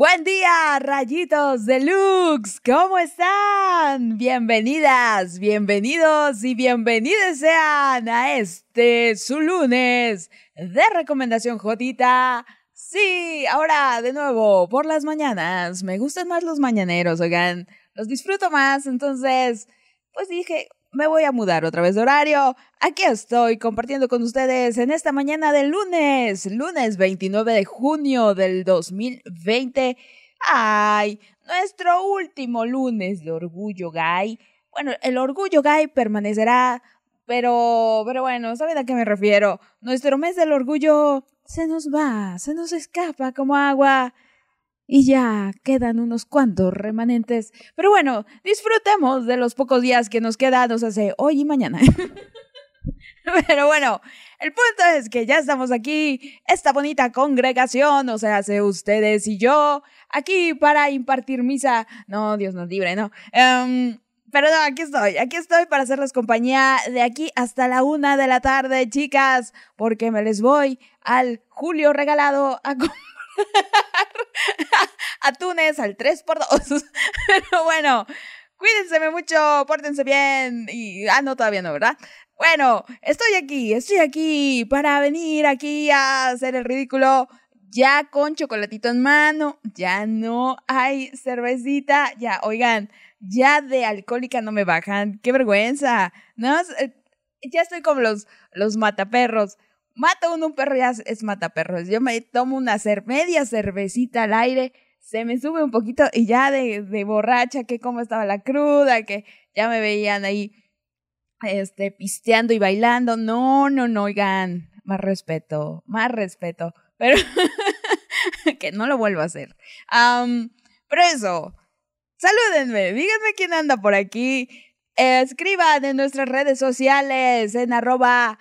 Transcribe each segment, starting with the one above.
Buen día, rayitos deluxe. ¿Cómo están? Bienvenidas, bienvenidos y bienvenidos sean a este su lunes de recomendación Jotita. Sí, ahora de nuevo, por las mañanas. Me gustan más los mañaneros, oigan. Los disfruto más, entonces, pues dije, me voy a mudar otra vez de horario. Aquí estoy compartiendo con ustedes en esta mañana del lunes, lunes 29 de junio del 2020. Ay, nuestro último lunes de Orgullo Gay. Bueno, el Orgullo Gay permanecerá, pero, pero bueno, ¿saben a qué me refiero? Nuestro mes del orgullo se nos va, se nos escapa como agua y ya quedan unos cuantos remanentes. Pero bueno, disfrutemos de los pocos días que nos quedan, nos hace hoy y mañana. Pero bueno, el punto es que ya estamos aquí, esta bonita congregación, o sea, hace ustedes y yo, aquí para impartir misa. No, Dios nos libre, no. Um, pero no, aquí estoy, aquí estoy para hacerles compañía de aquí hasta la una de la tarde, chicas, porque me les voy al Julio regalado a atunes al 3x2. Pero bueno, cuídense mucho, pórtense bien y... Ah, no, todavía no, ¿verdad? Bueno, estoy aquí, estoy aquí para venir aquí a hacer el ridículo ya con chocolatito en mano, ya no hay cervecita, ya, oigan, ya de alcohólica no me bajan, qué vergüenza, ¿no? Eh, ya estoy como los, los mataperros mata uno un perro ya es mataperros. Yo me tomo una media cervecita al aire, se me sube un poquito y ya de, de borracha, que cómo estaba la cruda, que ya me veían ahí este, pisteando y bailando. No, no, no, oigan, más respeto, más respeto. Pero que no lo vuelvo a hacer. pero eso, salúdenme, díganme quién anda por aquí. escriban en nuestras redes sociales, en arroba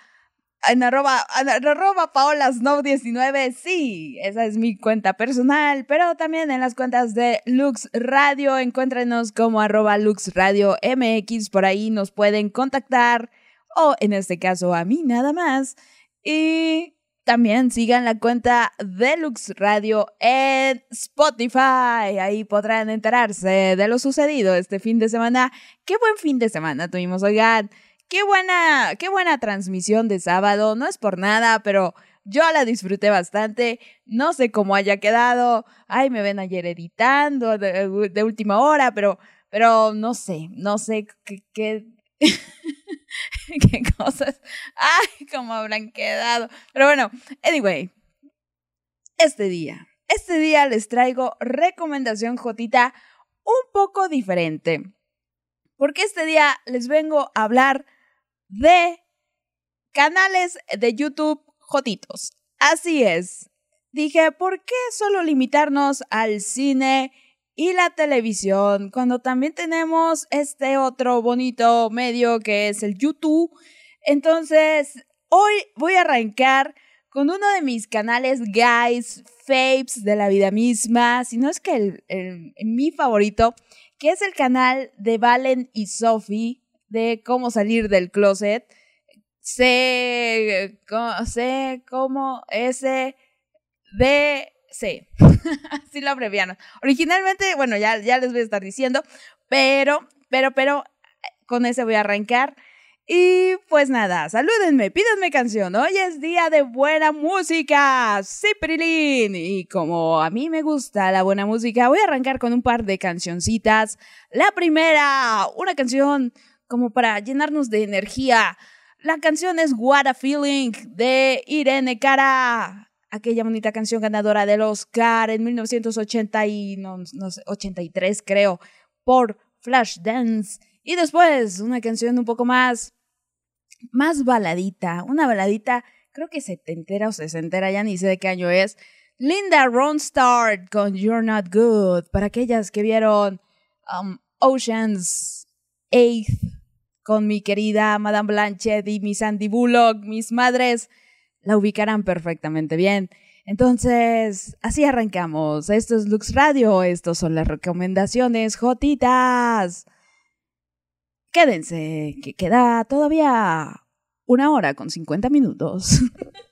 en arroba, arroba paolasnow19, sí, esa es mi cuenta personal, pero también en las cuentas de Lux Radio, encuéntrenos como arroba Lux Radio MX, por ahí nos pueden contactar, o en este caso a mí nada más, y también sigan la cuenta de Lux Radio en Spotify. Ahí podrán enterarse de lo sucedido este fin de semana. Qué buen fin de semana tuvimos, oigan. Qué buena, qué buena transmisión de sábado. No es por nada, pero yo la disfruté bastante. No sé cómo haya quedado. Ay, me ven ayer editando de, última hora, pero, pero no sé, no sé qué, qué, cosas. Ay, cómo habrán quedado. Pero bueno, anyway, este día, este día les traigo recomendación Jotita un poco diferente. Porque este día les vengo a hablar de canales de YouTube jotitos. Así es. Dije, ¿por qué solo limitarnos al cine y la televisión cuando también tenemos este otro bonito medio que es el YouTube? Entonces, hoy voy a arrancar con uno de mis canales guys, faves de la vida misma, si no es que el, mi favorito, que es el canal de Valen y Sophie de cómo salir del closet. C, C como S, D, C. Así lo abreviaron. Originalmente, bueno, ya, ya les voy a estar diciendo, pero, pero, pero, con ese voy a arrancar. Y pues nada, salúdenme, pídanme canción. Hoy es día de buena música. Sí. Y como a mí me gusta la buena música, voy a arrancar con un par de cancioncitas. La primera, una canción como para llenarnos de energía. La canción es What a Feeling de Irene Cara, aquella bonita canción ganadora del Oscar en 1983, creo, por Flashdance. Y después una canción un poco más, más baladita, una baladita, creo que setentera o sesentera, ya ni sé de qué año es. Linda Ronstadt con You're Not Good, para aquellas que vieron um, Oceans Eighth con mi querida Madame Blanchett y mi Sandy Bullock, mis madres, la ubicarán perfectamente bien. Entonces, así arrancamos. Esto es Lux Radio, estos son las recomendaciones jotitas. Quédense, que queda todavía una hora con 50 minutos.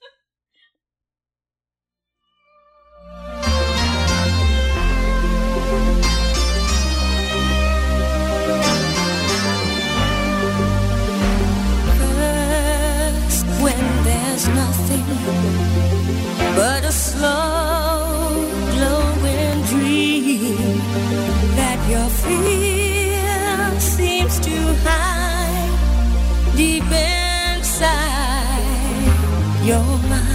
the music.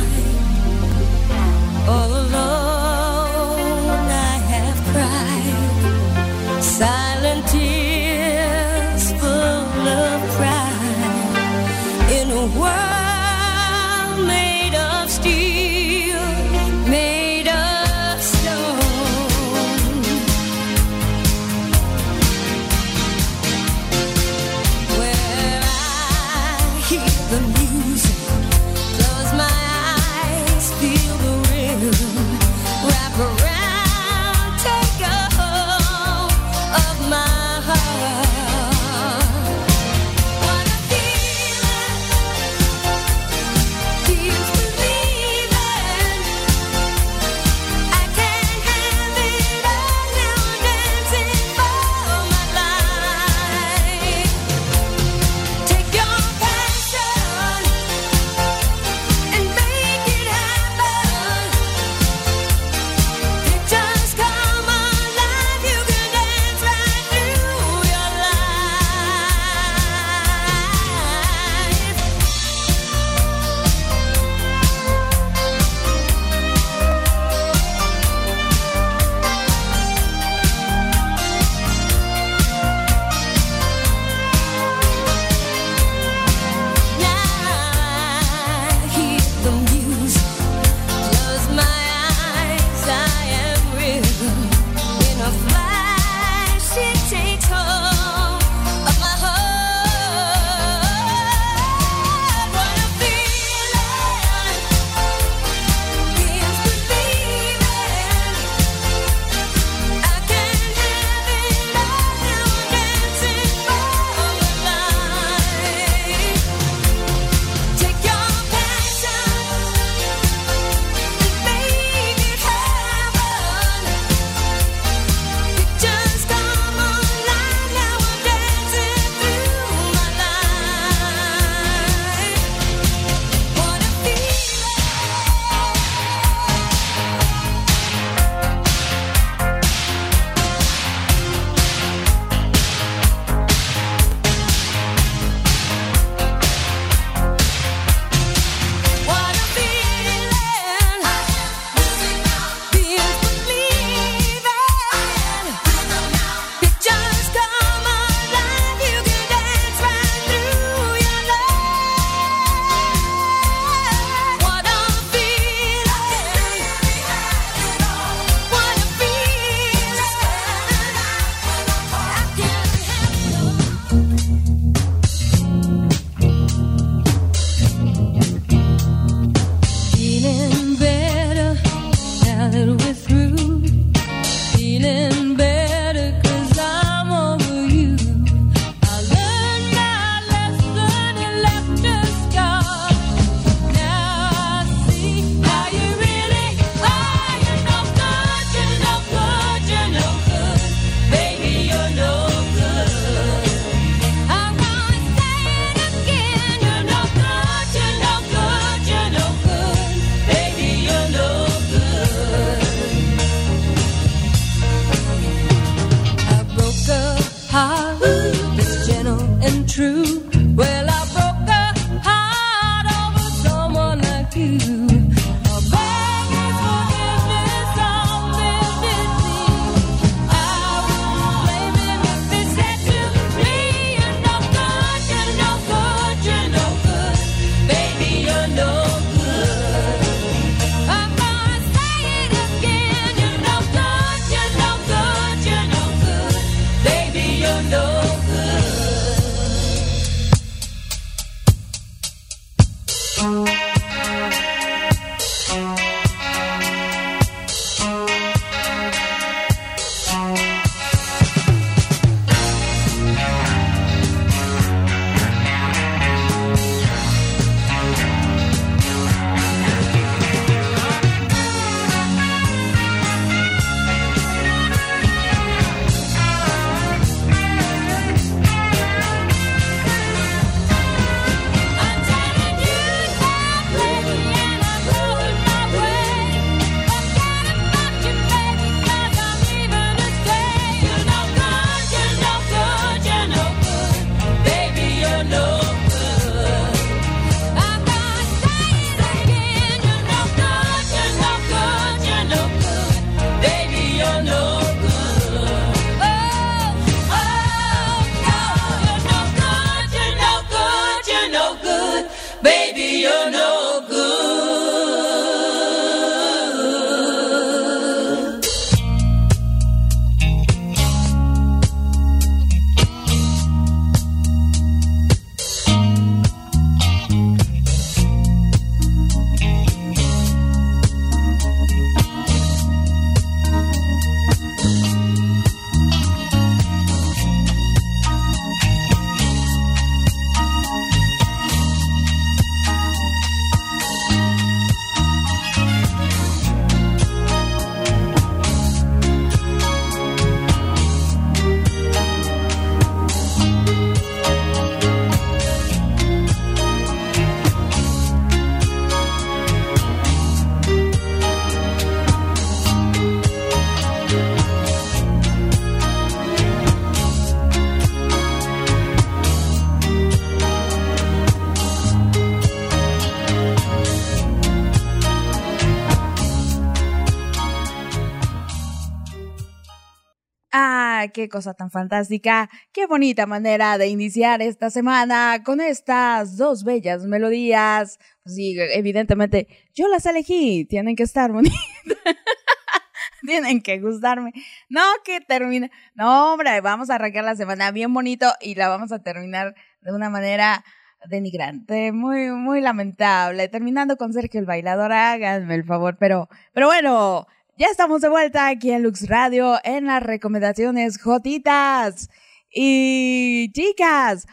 Qué cosa tan fantástica, qué bonita manera de iniciar esta semana con estas dos bellas melodías. Pues sí, evidentemente, yo las elegí, tienen que estar bonitas. tienen que gustarme. No, que termine. No, hombre, vamos a arrancar la semana bien bonito y la vamos a terminar de una manera denigrante, muy, muy lamentable. Terminando con Sergio el bailador, háganme el favor, pero, pero bueno, ya estamos de vuelta aquí en Lux Radio en las recomendaciones Jotitas. Y chicas,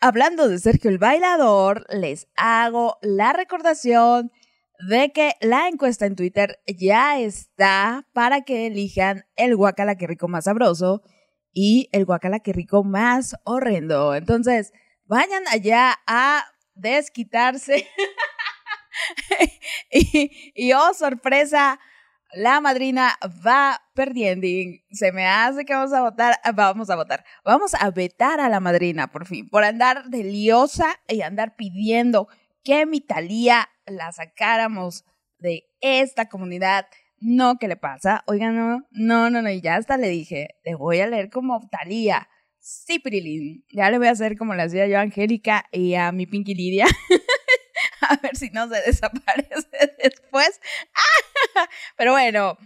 hablando de Sergio el Bailador, les hago la recordación de que la encuesta en Twitter ya está para que elijan el guacala que rico más sabroso y el guacala que rico más horrendo. Entonces, vayan allá a desquitarse. y, y oh, sorpresa, la madrina va perdiendo. Se me hace que vamos a votar, vamos a votar, vamos a vetar a la madrina por fin, por andar de liosa y andar pidiendo que mi Talía la sacáramos de esta comunidad. No, ¿qué le pasa? Oigan, no, no, no, no, y ya hasta le dije, te voy a leer como Talía. Sí. Ya le voy a hacer como le hacía yo a Angélica y a mi Pinky Lidia. a ver si no se desaparece después. Pero bueno,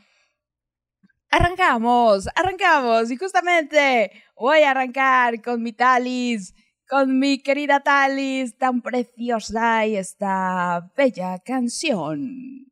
arrancamos, arrancamos. Y justamente voy a arrancar con mi Talis, con mi querida Talis, tan preciosa y esta bella canción.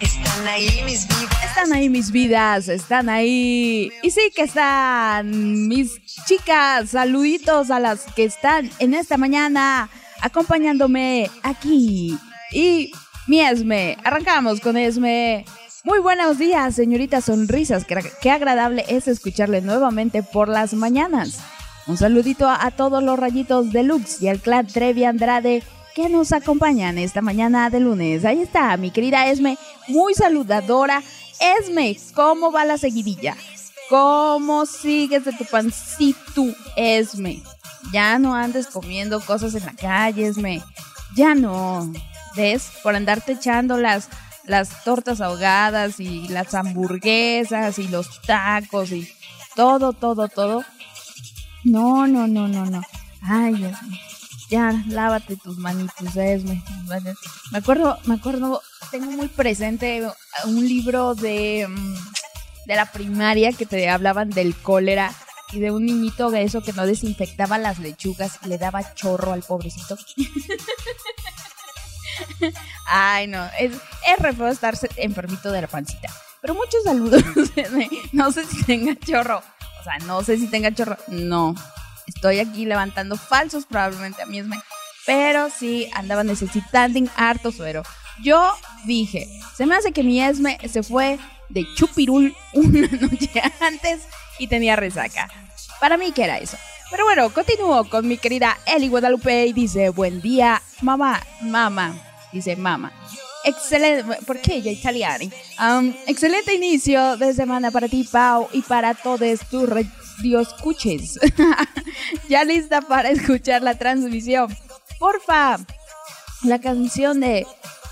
Están ahí mis vidas. Están ahí mis vidas, están ahí. Y sí que están mis chicas. Saluditos a las que están en esta mañana acompañándome aquí. Y mi Esme. Arrancamos con Esme. Muy buenos días, señorita Sonrisas. Qué, agradable es escucharle nuevamente por las mañanas. Un saludito a, todos los rayitos de Lux y al clan Trevi Andrade nos acompañan esta mañana de lunes. Ahí está, mi querida Esme, muy saludadora. Esme, ¿cómo va la seguidilla? ¿Cómo sigues de tu pancito, Esme? Ya no andes comiendo cosas en la calle, Esme. Ya no. ¿Ves? Por andarte echando las, las tortas ahogadas y las hamburguesas y los tacos y todo, todo, todo. No, no, no, no, no. Ay, mío ya, lávate tus manitos, Me, me acuerdo, me acuerdo, tengo muy presente un libro de, mm, de la primaria que te hablaban del cólera y de un niñito de eso que no desinfectaba las lechugas y le daba chorro al pobrecito. Ay, no, es, es re feo estar enfermito de la pancita. Pero muchos saludos. no sé si tenga chorro. O sea, no sé si tenga chorro. No, Estoy aquí levantando falsos probablemente a mí misma, pero sí andaba necesitando harto suero. Yo dije, se me hace que mi Esme se fue de chupirul una noche antes y tenía resaca. Para mí que era eso. Pero bueno, continúo con mi querida Eli Guadalupe y dice, buen día, mamá, mamá, dice mamá. Excelente, ¿por qué ella italiana? Excelente inicio de semana para ti, Pau, y para todos tus Dios escuches. ya lista para escuchar la transmisión. Porfa, la canción de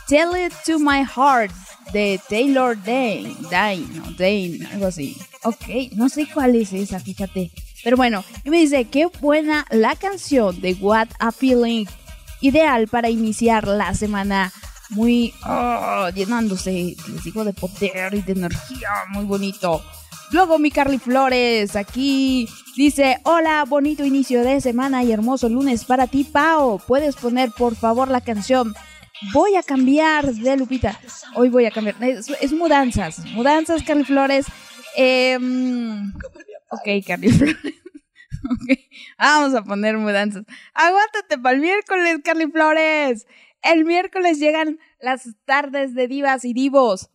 Tell It to My Heart de Taylor Dane. Dane, no, Dane, algo así. Ok, no sé cuál es esa, fíjate. Pero bueno, y me dice, qué buena la canción de What a Feeling. Ideal para iniciar la semana muy oh, llenándose, les digo, de poder y de energía, muy bonito. Luego mi Carly Flores aquí dice, hola, bonito inicio de semana y hermoso lunes para ti, Pao. ¿Puedes poner por favor la canción? Voy a cambiar de Lupita. Hoy voy a cambiar. Es, mudanzas. Mudanzas, Carly Flores. Em, ok, Carly Flores. Vamos a poner mudanzas. Aguántate para el miércoles, Carly Flores. El miércoles llegan las tardes de divas y divos.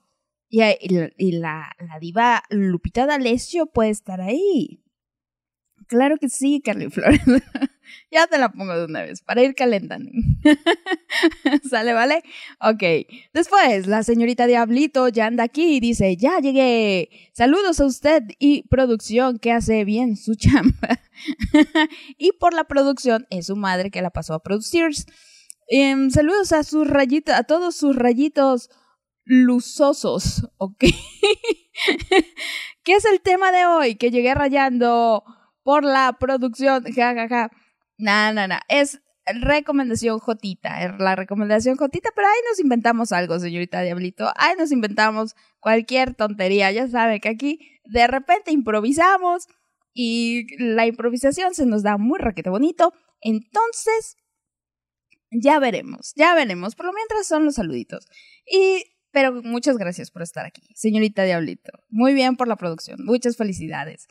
Y, la, diva Lupita D'Alessio puede estar ahí. Claro que sí, Carly Flores. ya te la pongo de una vez para ir calentando. ¿Sale, vale? Ok. Después, la señorita Diablito ya anda aquí y dice, ya llegué. Saludos a usted y producción que hace bien su chamba. y por la producción es su madre que la pasó a producir. Em, saludos a sus rayitos, a todos sus rayitos luzosos, ¿ok? ¿Qué es el tema de hoy? Que llegué rayando por la producción, ja, ja, ja. No, no, no, es recomendación Jotita, la recomendación Jotita, pero ahí nos inventamos algo, señorita Diablito, ahí nos inventamos cualquier tontería, ya saben que aquí de repente improvisamos y la improvisación se nos da muy raquete bonito, entonces ya veremos, ya veremos, por lo mientras son los saluditos. Y pero muchas gracias por estar aquí, señorita Diablito. Muy bien por la producción. Muchas felicidades.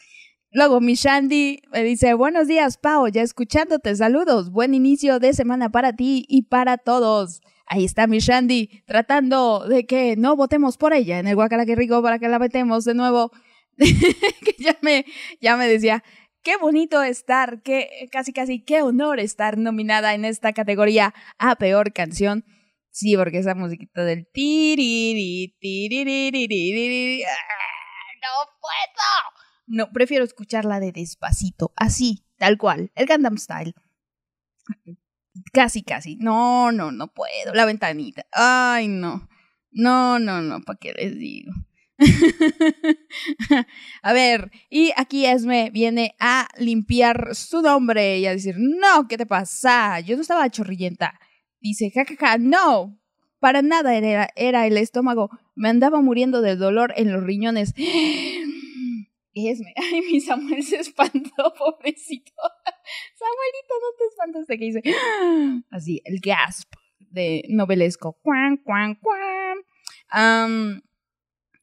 Luego, mi Shandy me dice, buenos días, Pau, ya escuchándote, saludos, buen inicio de semana para ti y para todos. Ahí está mi Shandy, tratando de que no votemos por ella en el Rico para que la metemos de nuevo. que ya me, ya me decía, qué bonito estar, qué, casi casi, qué honor estar nominada en esta categoría a peor canción. Sí, porque esa musiquita del tiriri, tiriri, no puedo. No, prefiero escucharla de despacito, así, tal cual, el Gundam Style. Casi, casi. No, no, no puedo. La ventanita. Ay, no. No, no, no, ¿para qué les digo? a ver, y aquí Esme viene a limpiar su nombre y a decir, no, ¿qué te pasa? Yo no estaba chorrillenta. Dice, jajaja, no, para nada era, era el estómago. Me andaba muriendo de dolor en los riñones. Esme, ay, mi Samuel se espantó, pobrecito. Samuelito, no te espantaste que dice. Así, el gasp de novelesco. Cuan, cuan, cuan.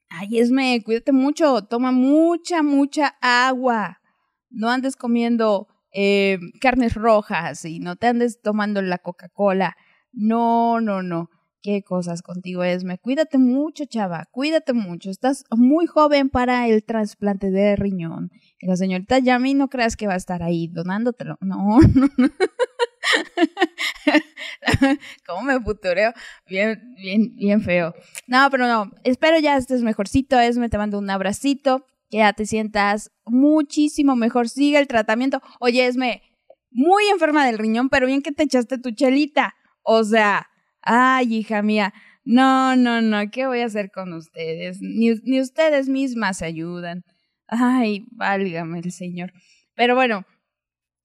ay, Esme, cuídate mucho. Toma mucha, mucha agua. No andes comiendo eh, carnes rojas y no te andes tomando la Coca-Cola. No, no, no. Qué cosas contigo, Esme. Cuídate mucho, chava. Cuídate mucho. Estás muy joven para el trasplante de riñón. Y la señorita Yami no creas que va a estar ahí donándotelo. No, no, no. ¿Cómo me futureo? Bien, bien, bien feo. No, pero no. Espero ya estés mejorcito, Esme. Te mando un abracito. Que ya te sientas muchísimo mejor. Sigue el tratamiento. Oye, Esme, muy enferma del riñón, pero bien que te echaste tu chelita. O sea, ay, hija mía, no, no, no, ¿qué voy a hacer con ustedes? Ni, ni ustedes mismas se ayudan. Ay, válgame el Señor. Pero bueno,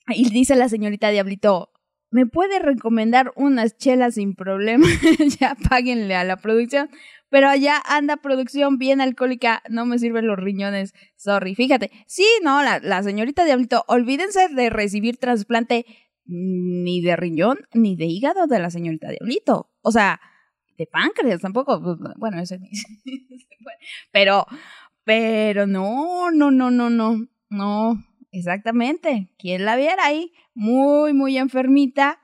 y dice la señorita Diablito, ¿me puede recomendar unas chelas sin problema? ya páguenle a la producción. Pero allá anda producción bien alcohólica, no me sirven los riñones, sorry. Fíjate, sí, no, la, la señorita Diablito, olvídense de recibir trasplante ni de riñón ni de hígado de la señorita Diablito. O sea, de páncreas tampoco. Pues, bueno, ese Pero, pero no, no, no, no, no, no, exactamente. ¿Quién la viera ahí? Muy, muy enfermita,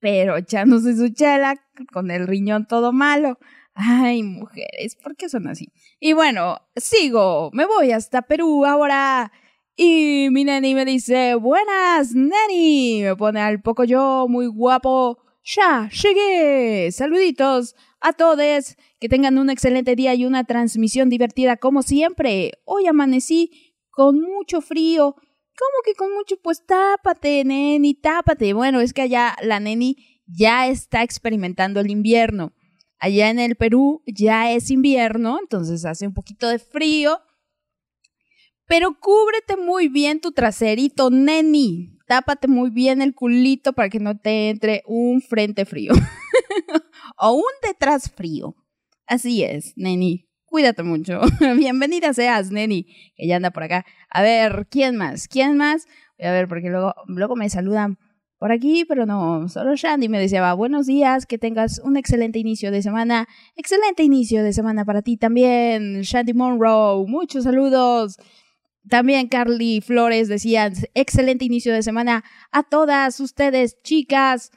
pero echándose su chela con el riñón todo malo. Ay, mujeres, ¿por qué son así? Y bueno, sigo, me voy hasta Perú ahora. Y mi neni me dice, buenas, neni. Me pone al poco yo, muy guapo. Ya, llegué. Saluditos a todos. Que tengan un excelente día y una transmisión divertida como siempre. Hoy amanecí con mucho frío. ¿Cómo que con mucho? Pues tápate, neni, tápate. Bueno, es que allá la neni ya está experimentando el invierno. Allá en el Perú ya es invierno, entonces hace un poquito de frío pero cúbrete muy bien tu traserito, neni. Tápate muy bien el culito para que no te entre un frente frío. o un detrás frío. Así es, neni. Cuídate mucho. Bienvenida seas, neni, que ya anda por acá. A ver, ¿quién más? ¿Quién más? Voy a ver, porque luego, luego me saludan por aquí, pero no, solo Shandy me decía, buenos días, que tengas un excelente inicio de semana. Excelente inicio de semana para ti también, Shandy Monroe. Muchos saludos. También Carly Flores decía, excelente inicio de semana a todas ustedes, chicas.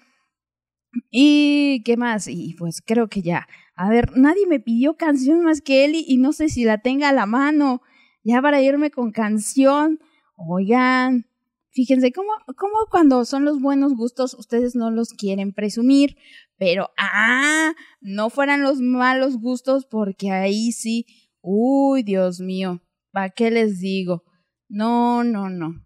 ¿Y qué más? Y pues creo que ya. A ver, nadie me pidió canción más que Eli y no sé si la tenga a la mano. Ya para irme con canción. Oigan, fíjense cómo, cómo cuando son los buenos gustos ustedes no los quieren presumir. Pero, ah, no fueran los malos gustos porque ahí sí. Uy, Dios mío. ¿Para qué les digo? No, no, no.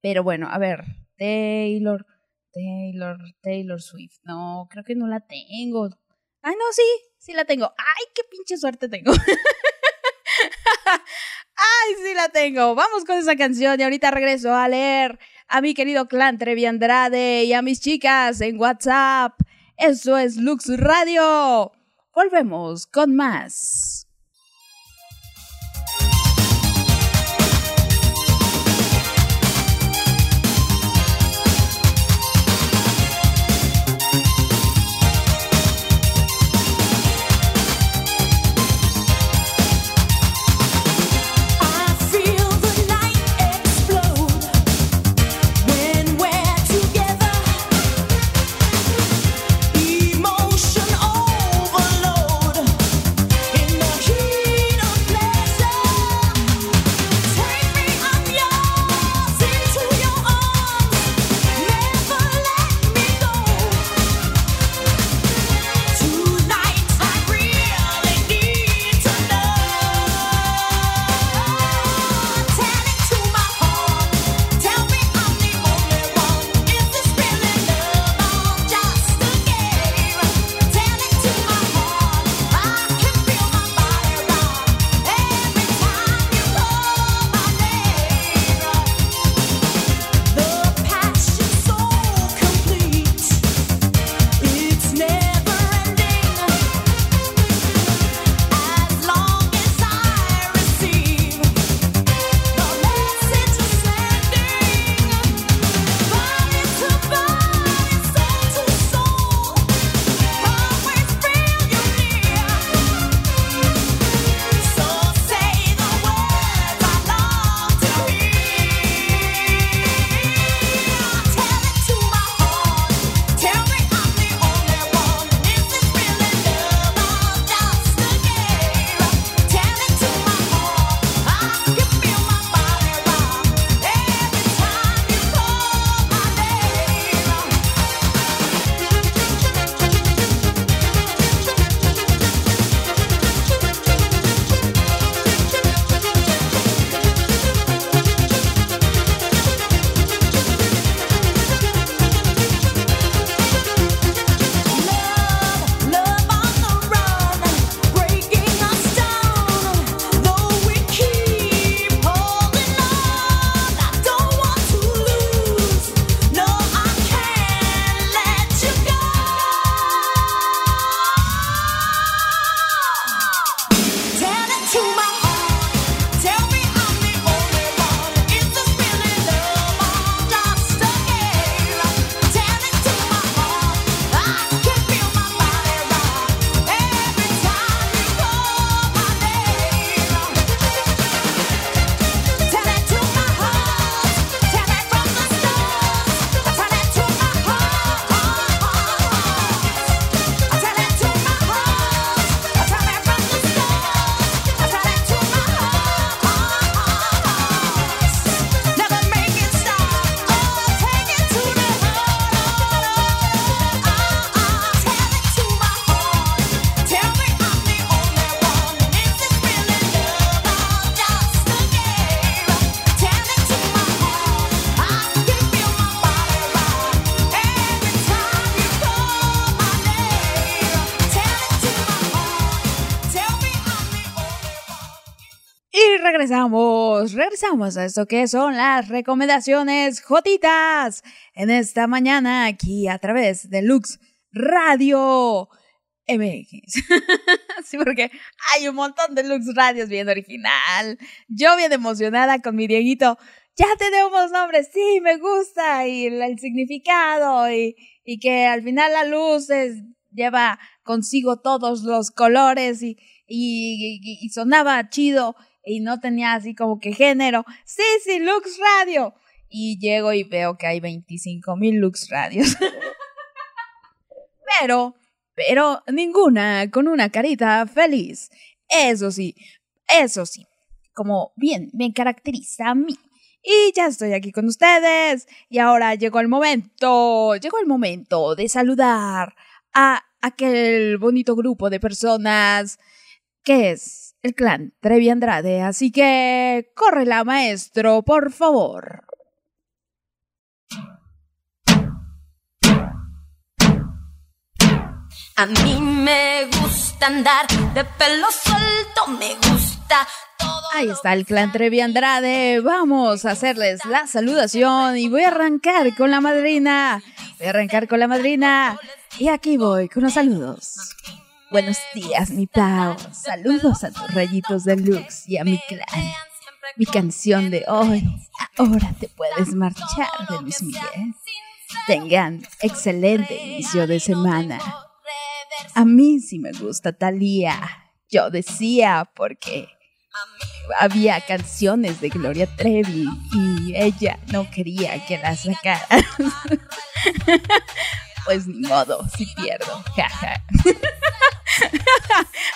Pero bueno, a ver, Taylor, Taylor, Taylor Swift. No, creo que no la tengo. Ay, no, sí, sí la tengo. Ay, qué pinche suerte tengo. Ay, sí la tengo. Vamos con esa canción y ahorita regreso a leer a mi querido clan Trevi Andrade y a mis chicas en WhatsApp. Eso es Lux Radio. Volvemos con más. Regresamos, a esto que son las recomendaciones jotitas en esta mañana aquí a través de Lux Radio MX. sí, porque hay un montón de Lux Radios bien original. Yo bien emocionada con mi Dieguito. Ya tenemos nombres, sí, me gusta, y el, significado, y, y que al final la luz es- lleva consigo todos los colores y, y- y sonaba chido y no tenía así como que género. Sí, sí, Lux Radio. Y llego y veo que hay 25 mil Lux Radios. pero, pero ninguna con una carita feliz. Eso sí, eso sí, como bien me caracteriza a mí. Y ya estoy aquí con ustedes. Y ahora llegó el momento, llegó el momento de saludar a aquel bonito grupo de personas que es el clan Trevi Andrade, así que córrela, maestro, por favor. A mí me gusta andar de pelo suelto, me gusta todo. Ahí está el clan Trevi Andrade. Vamos a hacerles la saludación y voy a arrancar con la madrina. Voy a arrancar con la madrina. Y aquí voy con los saludos. Buenos días, mi Pau. Saludos a tus rayitos de Lux y a mi clan. Mi canción de hoy. Ahora te puedes marchar de Luis Miguel. Tengan excelente inicio de semana. A mí sí me gusta Thalía. Yo decía porque había canciones de Gloria Trevi y ella no quería que las sacara. pues ni modo, si pierdo. jaja.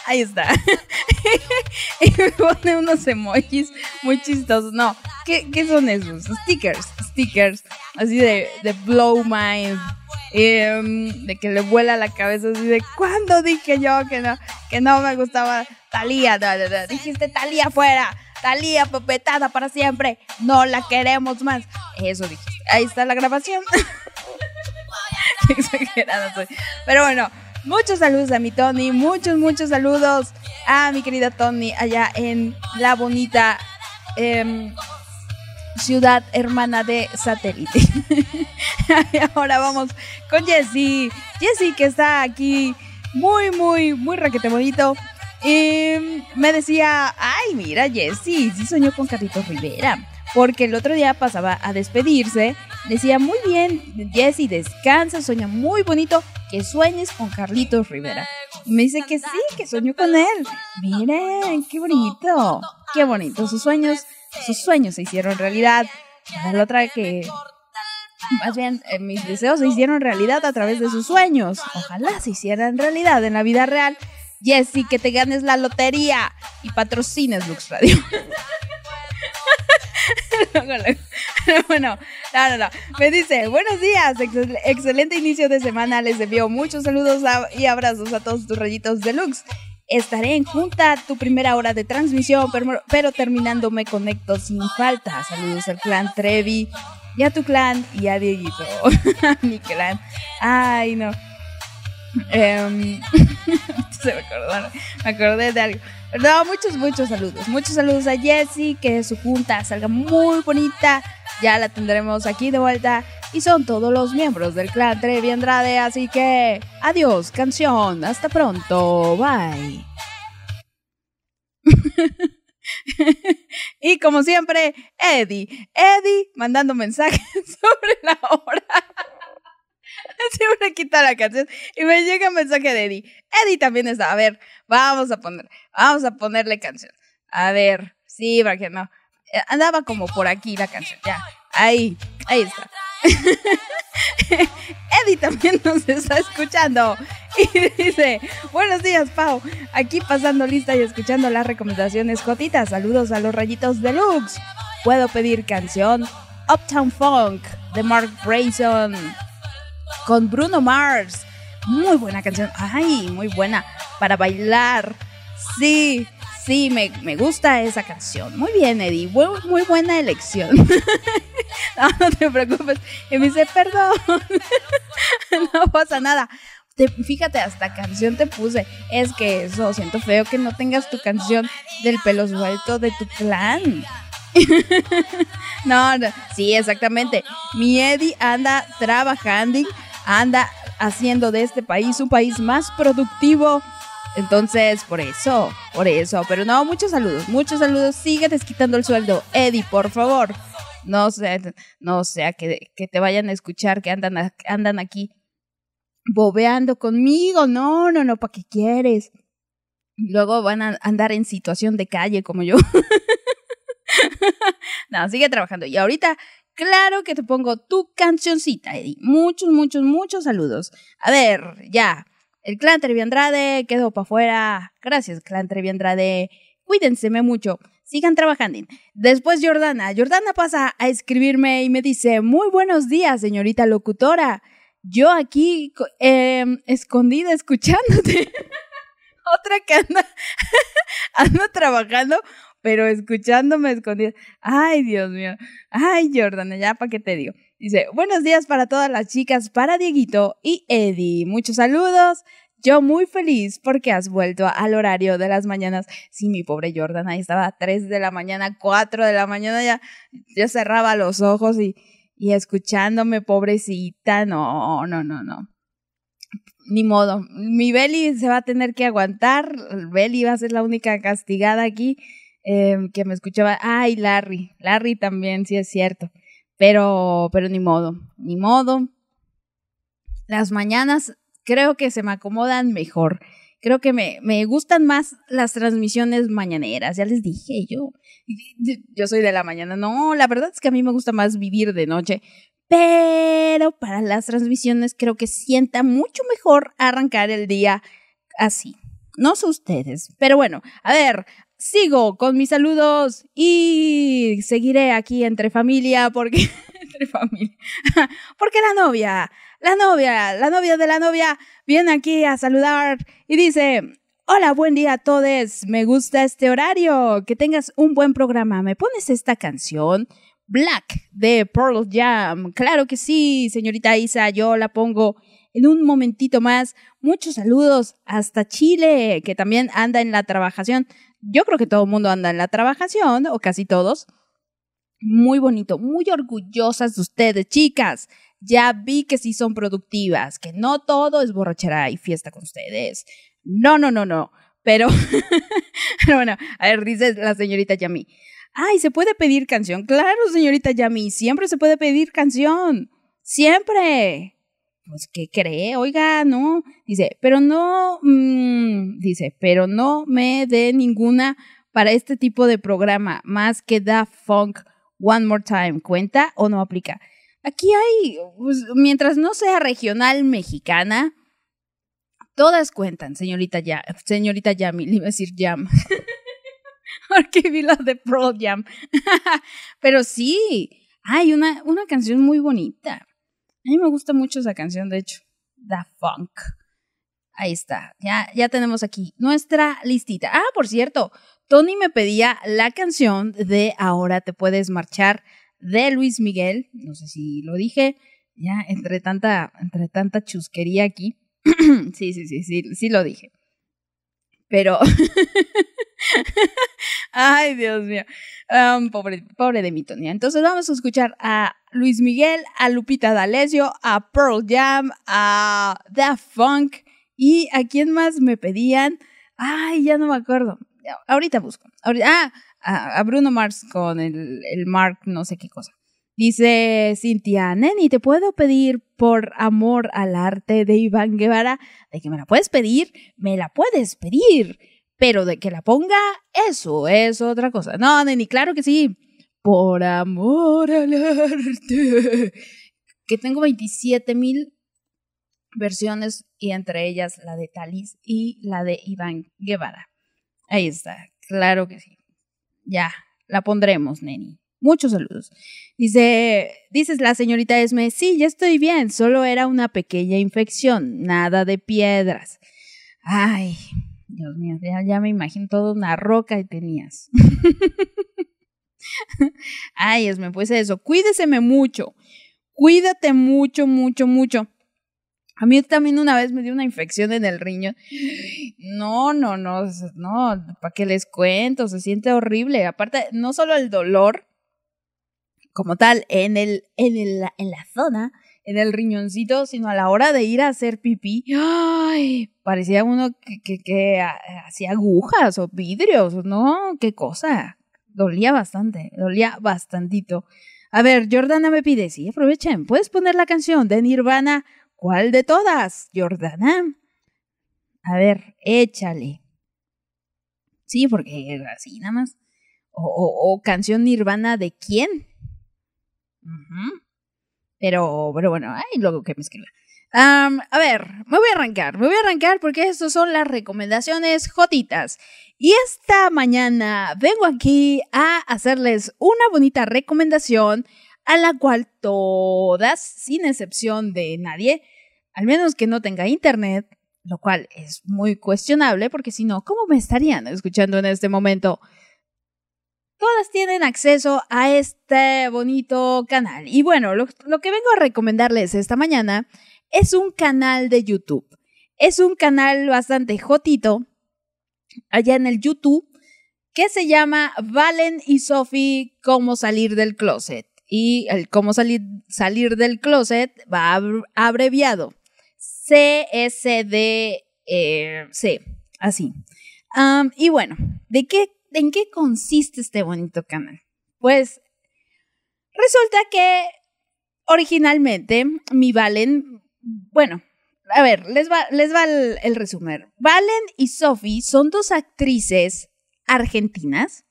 Ahí está. y me pone unos emojis muy chistosos. No, ¿qué, son esos? Stickers, stickers. Así de, de blow mind. em, de que le vuela la cabeza así de ¿cuándo dije yo que no, que no me gustaba Talía? Dijiste Talía fuera, Talía pepetada para siempre, no la queremos más. Eso dijiste. Ahí está la grabación. Qué exagerada soy. Pero bueno, muchos saludos a mi Tony, muchos, muchos saludos a mi querida Tony allá en la bonita em, ciudad hermana de satélite. ahora vamos con Jessy. Jessy que está aquí muy, muy, muy raquete bonito. Y me decía, ay, mira, Jessy, sí soñó con Carlitos Rivera. Porque el otro día pasaba a despedirse. Decía, muy bien, Jessy, descansa, sueña muy bonito. Que sueñes con Carlitos Rivera. Y me dice que sí, que soñó con él. Miren, qué bonito. Qué bonito. Sus sueños, sus sueños se hicieron realidad. La otra que más bien, eh, mis deseos se hicieron realidad a través de sus sueños. Ojalá se hicieran realidad en la vida real. Jessy, que te ganes la lotería y patrocines Lux Radio. bueno, no, no. Me dice, buenos días, excel- excelente inicio de semana. Les envío muchos saludos y abrazos a todos tus rayitos deluxe. Estaré en junta tu primera hora de transmisión, pero, pero terminando me conecto sin falta. Saludos al clan Trevi y a tu clan y a Dieguito. Mi clan. Ay, no. Em, se me acordé de algo. No, muchos, muchos saludos. Muchos saludos a Jessie, que su junta salga muy bonita. Ya la tendremos aquí de vuelta. Y son todos los miembros del clan Trevi Andrade. Así que adiós, canción. Hasta pronto. Bye. y como siempre, Eddie. Eddie mandando mensajes sobre la hora. Siempre quita la canción y me llega un mensaje de Eddie. Eddie también está. A ver, vamos a poner, vamos a ponerle canción. A ver, sí, para que no. Eh, Andaba como por aquí la canción, ya. Ahí, ahí está. Eddie también nos está escuchando y dice, buenos días Pau, aquí pasando lista y escuchando las recomendaciones Jotitas, saludos a los rayitos deluxe. Puedo pedir canción Uptown Funk de Mark Brayson con Bruno Mars. Muy buena canción. Ay, muy buena para bailar. Sí, sí, me, me gusta esa canción. Muy bien, Eddie. Muy buena elección. no, no te preocupes. Y me dice, perdón. no pasa nada. Te- fíjate, hasta canción te puse. Es que eso, siento feo que no tengas tu canción del pelo suelto de tu clan. No, sí, exactamente. Mi Eddie anda trabajando, anda haciendo de este país un país más productivo. Entonces, por eso, por eso. Pero no, muchos saludos, muchos saludos. Sigue desquitando el sueldo. Eddie, por favor. No sea, no sea que, que te vayan a escuchar que andan, andan aquí bobeando conmigo. No, no, no, ¿para qué quieres? Luego van a andar en situación de calle como yo. no, sigue trabajando. Y ahorita, claro que te pongo tu cancioncita, Eddie. Muchos, muchos, muchos saludos. A ver, ya. El clan Trevi Andrade quedó para afuera. Gracias, clan Trevi Andrade. Cuídense mucho. Sigan trabajando. Después Jordana. Jordana pasa a escribirme y me dice, muy buenos días, señorita locutora. Yo aquí em, escondida escuchándote. Otra que anda, anda trabajando, pero escuchándome escondida. Ay, Dios mío. Ay, Jordana, ya para qué te digo. Dice, buenos días para todas las chicas, para Dieguito y Eddie. Muchos saludos. Yo muy feliz porque has vuelto al horario de las mañanas. Sí, mi pobre Jordan, ahí estaba a 3 de la mañana, 4 de la mañana, ya, ya cerraba los ojos y, y escuchándome, pobrecita. No, no, no, no. Ni modo. Mi Beli se va a tener que aguantar. Beli va a ser la única castigada aquí eh, que me escuchaba. Ay, Larry. Larry también, sí es cierto. Pero, pero ni modo. Ni modo. Las mañanas creo que se me acomodan mejor. Creo que me, me gustan más las transmisiones mañaneras. Ya les dije yo. Yo soy de la mañana. No, la verdad es que a mí me gusta más vivir de noche. Pero para las transmisiones creo que sienta mucho mejor arrancar el día así. No sé ustedes. Pero bueno, a ver, sigo con mis saludos y seguiré aquí entre familia porque entre familia porque la novia la novia la novia de la novia viene aquí a saludar y dice hola buen día a todos. Me gusta este horario. Que tengas un buen programa. Me pones esta canción Black de Pearl Jam claro que sí señorita Isa yo la pongo en un momentito más. Muchos saludos hasta Chile, que también anda en la trabajación. Yo creo que todo el mundo anda en la trabajación, o casi todos. Muy bonito, muy orgullosas de ustedes, chicas. Ya vi que sí son productivas, que no todo es borrachera y fiesta con ustedes. No, no, no, no. Pero, pero bueno, a ver, dice la señorita Yami. Ay, ¿se puede pedir canción? Claro, señorita Yami, siempre se puede pedir canción. Siempre pues, ¿qué cree? Oiga, no. Dice, pero no, mmm, dice, pero no me dé ninguna para este tipo de programa, más que Da Funk One More Time. ¿Cuenta o no aplica? Aquí hay, pues, mientras no sea regional mexicana, todas cuentan, señorita ya, señorita Yami, le iba a decir Jam. Porque vi la de Pro Jam. pero sí, hay una, una canción muy bonita. A mí me gusta mucho esa canción, de hecho. Da Funk. Ahí está. Ya, ya tenemos aquí nuestra listita. Ah, por cierto, Tony me pedía la canción de Ahora te puedes marchar de Luis Miguel. No sé si lo dije. Ya, entre tanta, entre tanta chusquería aquí. sí, sí, sí, sí, sí lo dije. Pero. Ay, Dios mío. Um, pobre, pobre de mi Tony. Entonces vamos a escuchar a Luis Miguel, a Lupita D'Alessio, a Pearl Jam, a Da Funk y a quién más me pedían. Ay, ya no me acuerdo. Ahorita busco. Ah, a, a Bruno Mars con el, el Mark, no sé qué cosa. Dice Cintia, Neni, ¿te puedo pedir por amor al arte de Iván Guevara? De que me la puedes pedir, me la puedes pedir. Pero de que la ponga, eso es otra cosa. No, Neni, claro que sí. Por amor al arte. Que tengo 27 mil versiones y entre ellas la de Talis y la de Iván Guevara. Ahí está, claro que sí. Ya, la pondremos, Neni. Muchos saludos. Dice, dices la señorita Esme, sí, ya estoy bien, solo era una pequeña infección, nada de piedras. Ay, Dios mío, ya, ya me imagino toda una roca y tenías. Ay, Esme, pues eso, cuídeseme mucho. Cuídate mucho, mucho, mucho. A mí también una vez me dio una infección en el riñón. No, no, no, no, ¿para qué les cuento? Se siente horrible. Aparte, no solo el dolor como tal en, el, en, el, en la zona, en el riñoncito, sino a la hora de ir a hacer pipí. ¡Ay! Parecía uno que, que, que hacía agujas o vidrios, ¿no? ¿Qué cosa? Dolía bastante, dolía bastantito. A ver, Jordana me pide, sí, aprovechen, ¿puedes poner la canción de Nirvana? ¿Cuál de todas, Jordana? A ver, échale. Sí, porque así nada más. O, o, canción Nirvana de quién? Pero, pero bueno, ay, luego que me. Am, a ver, me voy a arrancar, me voy a arrancar porque estas son las recomendaciones jotitas. Y esta mañana vengo aquí a hacerles una bonita recomendación a la cual todas, sin excepción de nadie, al menos que no tenga internet, lo cual es muy cuestionable porque si no, ¿cómo me estarían escuchando en este momento? Todas tienen acceso a este bonito canal. Y bueno, lo, lo que vengo a recomendarles esta mañana es un canal de YouTube. es un canal bastante jotito allá en el YouTube que se llama Valen y Sophie Cómo salir del closet. Y el cómo salir, salir del closet va ab- abreviado. CSD, eh, así. Y bueno, ¿de qué, ¿en qué consiste este bonito canal? Pues resulta que originalmente mi Valen, bueno, a ver, les va, les va el, resumen. Valen y Sophie son dos actrices argentinas.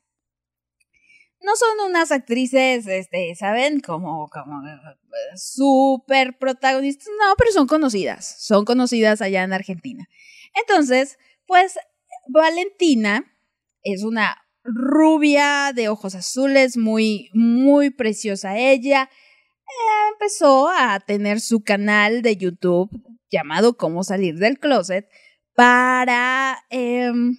No son unas actrices, este, ¿saben? Como, como eh, súper protagonistas. No, pero son conocidas. Son conocidas allá en Argentina. Entonces, pues, Valentina es una rubia de ojos azules, muy, muy preciosa ella. Empezó a tener su canal de YouTube llamado Cómo salir del closet para, em,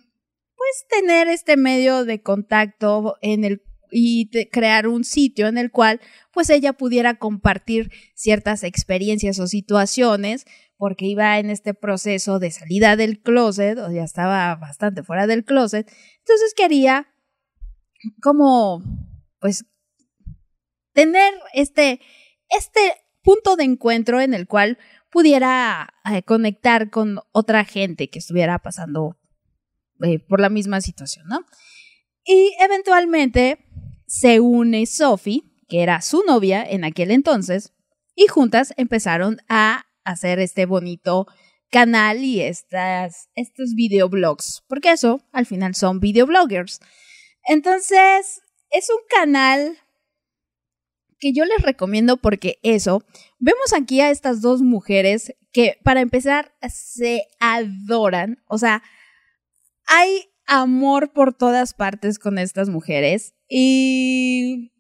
pues, tener este medio de contacto en el y crear un sitio en el cual pues ella pudiera compartir ciertas experiencias o situaciones porque iba en este proceso de salida del closet o ya estaba bastante fuera del closet. Entonces quería como pues tener este este punto de encuentro en el cual pudiera eh, conectar con otra gente que estuviera pasando eh, por la misma situación, ¿no? Y eventualmente se une Sophie, que era su novia en aquel entonces, y juntas empezaron a hacer este bonito canal y estas, estos videoblogs, porque eso al final son videobloggers. Entonces, es un canal que yo les recomiendo porque eso, vemos aquí a estas dos mujeres que para empezar se adoran, o sea, hay amor por todas partes con estas mujeres y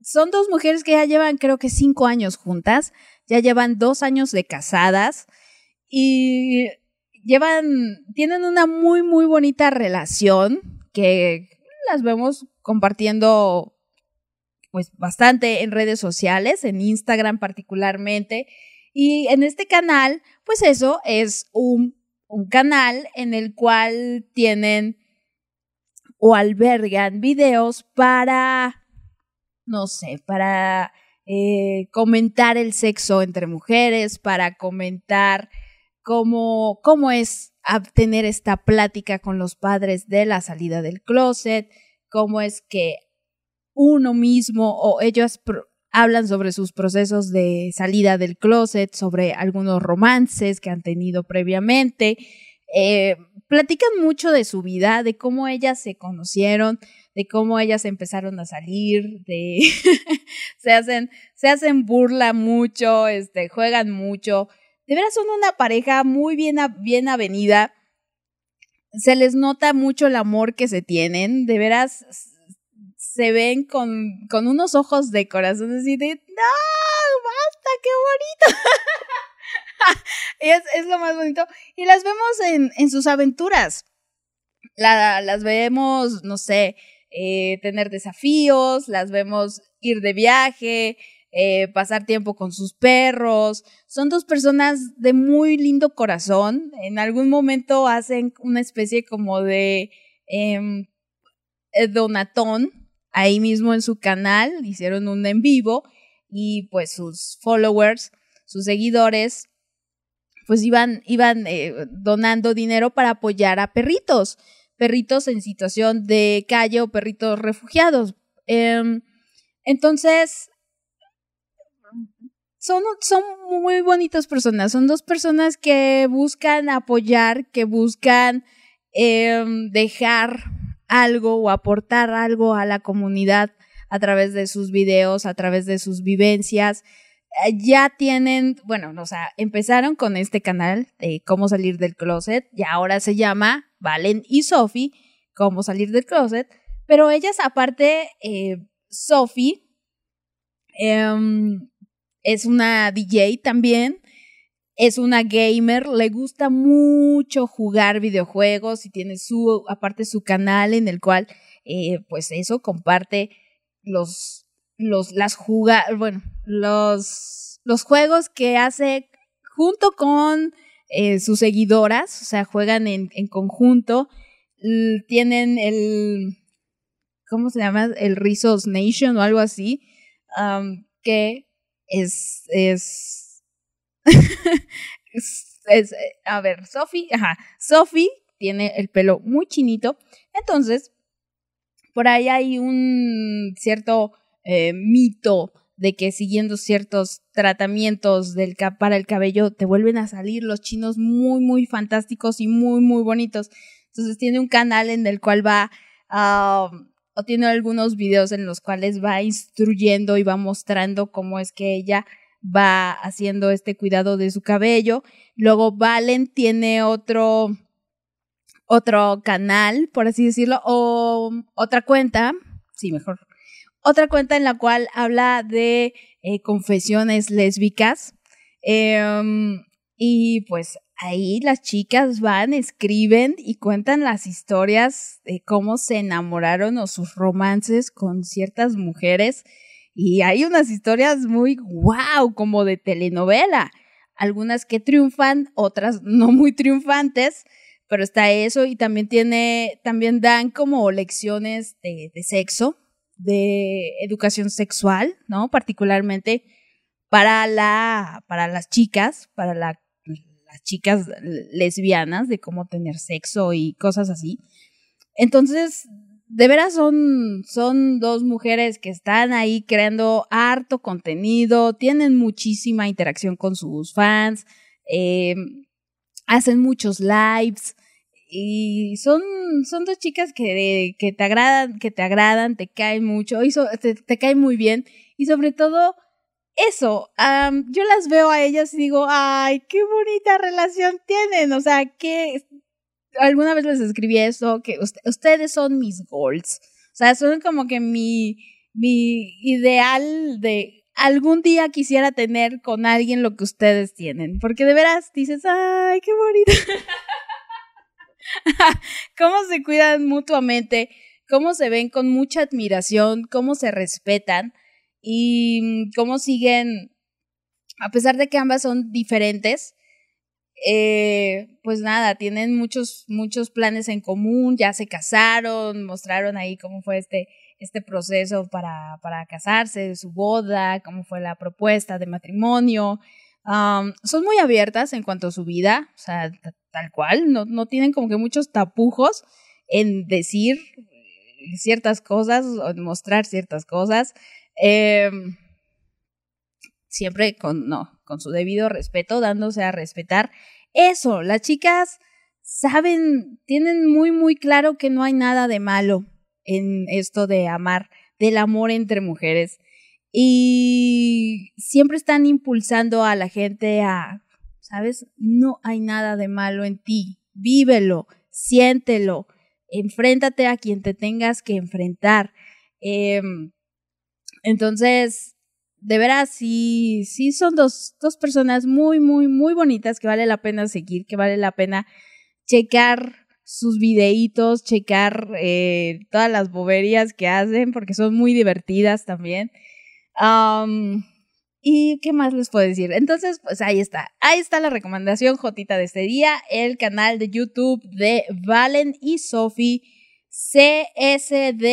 son dos mujeres que ya llevan creo que cinco años juntas, ya llevan dos años de casadas y llevan, tienen una muy muy bonita relación que las vemos compartiendo pues bastante en redes sociales, en Instagram particularmente. Y en este canal, pues eso es un, un canal en el cual tienen o albergan videos para, no sé, para eh, comentar el sexo entre mujeres, para comentar cómo, cómo es tener esta plática con los padres de la salida del closet, cómo es que uno mismo o ellos hablan sobre sus procesos de salida del closet, sobre algunos romances que han tenido previamente. Eh, platican mucho de su vida, de cómo ellas se conocieron, de cómo ellas empezaron a salir, de se hacen, se hacen burla mucho, este, juegan mucho. De veras son una pareja muy bien, bien avenida. Se les nota mucho el amor que se tienen. De veras se ven con, con unos ojos de corazón así de, no, basta, qué bonito. es, es, lo más bonito. Y las vemos en, en sus aventuras. La, las vemos, no sé, eh, tener desafíos, las vemos ir de viaje, eh, pasar tiempo con sus perros. Son dos personas de muy lindo corazón. En algún momento hacen una especie como de eh, donatón ahí mismo en su canal, hicieron un en vivo y pues sus followers, sus seguidores, pues iban, iban eh, donando dinero para apoyar a perritos, perritos en situación de calle o perritos refugiados. Eh, entonces, son, son muy bonitas personas, son dos personas que buscan apoyar, que buscan eh, dejar algo o aportar algo a la comunidad a través de sus videos, a través de sus vivencias. Ya tienen, bueno, o sea, empezaron con este canal de cómo salir del closet y ahora se llama Valen y Sophie, cómo salir del closet, pero ellas aparte, eh, Sophie eh, es una DJ también, es una gamer, le gusta mucho jugar videojuegos y tiene su, aparte su canal en el cual, eh, pues eso, comparte los, los, las bueno, los, los juegos que hace junto con eh, sus seguidoras, o sea, juegan en, en conjunto, tienen el, ¿cómo se llama? El Rizos Nation o algo así, que es, es, es, eh, a ver, Sophie, ajá, tiene el pelo muy chinito, entonces, por ahí hay un cierto eh, mito de que siguiendo ciertos tratamientos del para el cabello te vuelven a salir los chinos muy, muy fantásticos y muy, muy bonitos. Entonces tiene un canal en el cual va, ah, o tiene algunos videos en los cuales va instruyendo y va mostrando cómo es que ella va haciendo este cuidado de su cabello. Luego Valen tiene otro, otro canal, por así decirlo, o otra cuenta, sí, mejor, otra cuenta en la cual habla de eh, confesiones lésbicas. Em, y pues ahí las chicas van, escriben y cuentan las historias de cómo se enamoraron o sus romances con ciertas mujeres. Y hay unas historias muy wow, como de telenovela. Algunas que triunfan, otras no muy triunfantes, pero está eso y también tiene, también dan como lecciones de, sexo, de educación sexual, ¿no? Particularmente para la, para las chicas, para la, las chicas lesbianas, de cómo tener sexo y cosas así. Entonces, de veras son, son dos mujeres que están ahí creando harto contenido, tienen muchísima interacción con sus fans, eh, hacen muchos lives y son, son dos chicas que, que te agradan, que te agradan, te caen mucho, te, te caen muy bien. Y sobre todo eso, yo las veo a ellas y digo, ay, qué bonita relación tienen, o sea, que alguna vez les escribí eso, que ust- ustedes son mis goals, o sea, son como que mi, mi ideal de algún día quisiera tener con alguien lo que ustedes tienen, porque de veras dices, ay, qué bonito. cómo se cuidan mutuamente, cómo se ven con mucha admiración, cómo se respetan y mm, cómo siguen, a pesar de que ambas son diferentes, eh, pues nada, tienen muchos, muchos planes en común, ya se casaron, mostraron ahí cómo fue este, este proceso para, para casarse, su boda, cómo fue la propuesta de matrimonio. Son muy abiertas en cuanto a su vida, o sea, tal cual, no, no tienen como que muchos tapujos en decir ciertas cosas o en mostrar ciertas cosas. Eh, siempre con, no, con su debido respeto, dándose a respetar. Eso, las chicas saben, tienen muy, muy claro que no hay nada de malo en esto de amar, del amor entre mujeres. Y siempre están impulsando a la gente a, ¿sabes? No hay nada de malo en ti. Vívelo, siéntelo, enfréntate a quien te tengas que enfrentar. Eh, entonces, de veras, sí, sí son dos, dos personas muy, muy, muy bonitas que vale la pena seguir, que vale la pena checar sus videitos, checar eh, todas las boberías que hacen, porque son muy divertidas también. ¿Y qué más les puedo decir? Entonces, pues ahí está. Ahí está la recomendación Jotita de este día, el canal de YouTube de Valen y Sophie CSDC.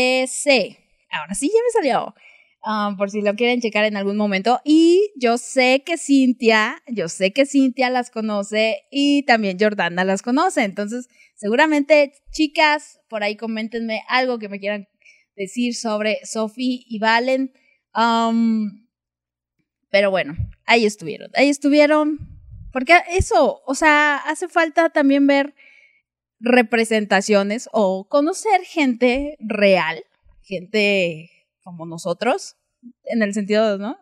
Ahora sí, ya me salió. Um, por si lo quieren checar en algún momento. Y yo sé que Cintia, yo sé que Cintia las conoce y también Jordana las conoce. Entonces, seguramente, chicas, por ahí coméntenme algo que me quieran decir sobre Sophie y Valen. Um, pero bueno, ahí estuvieron, ahí estuvieron. Porque eso, o sea, hace falta también ver representaciones o conocer gente real, gente como nosotros, en el sentido, ¿no?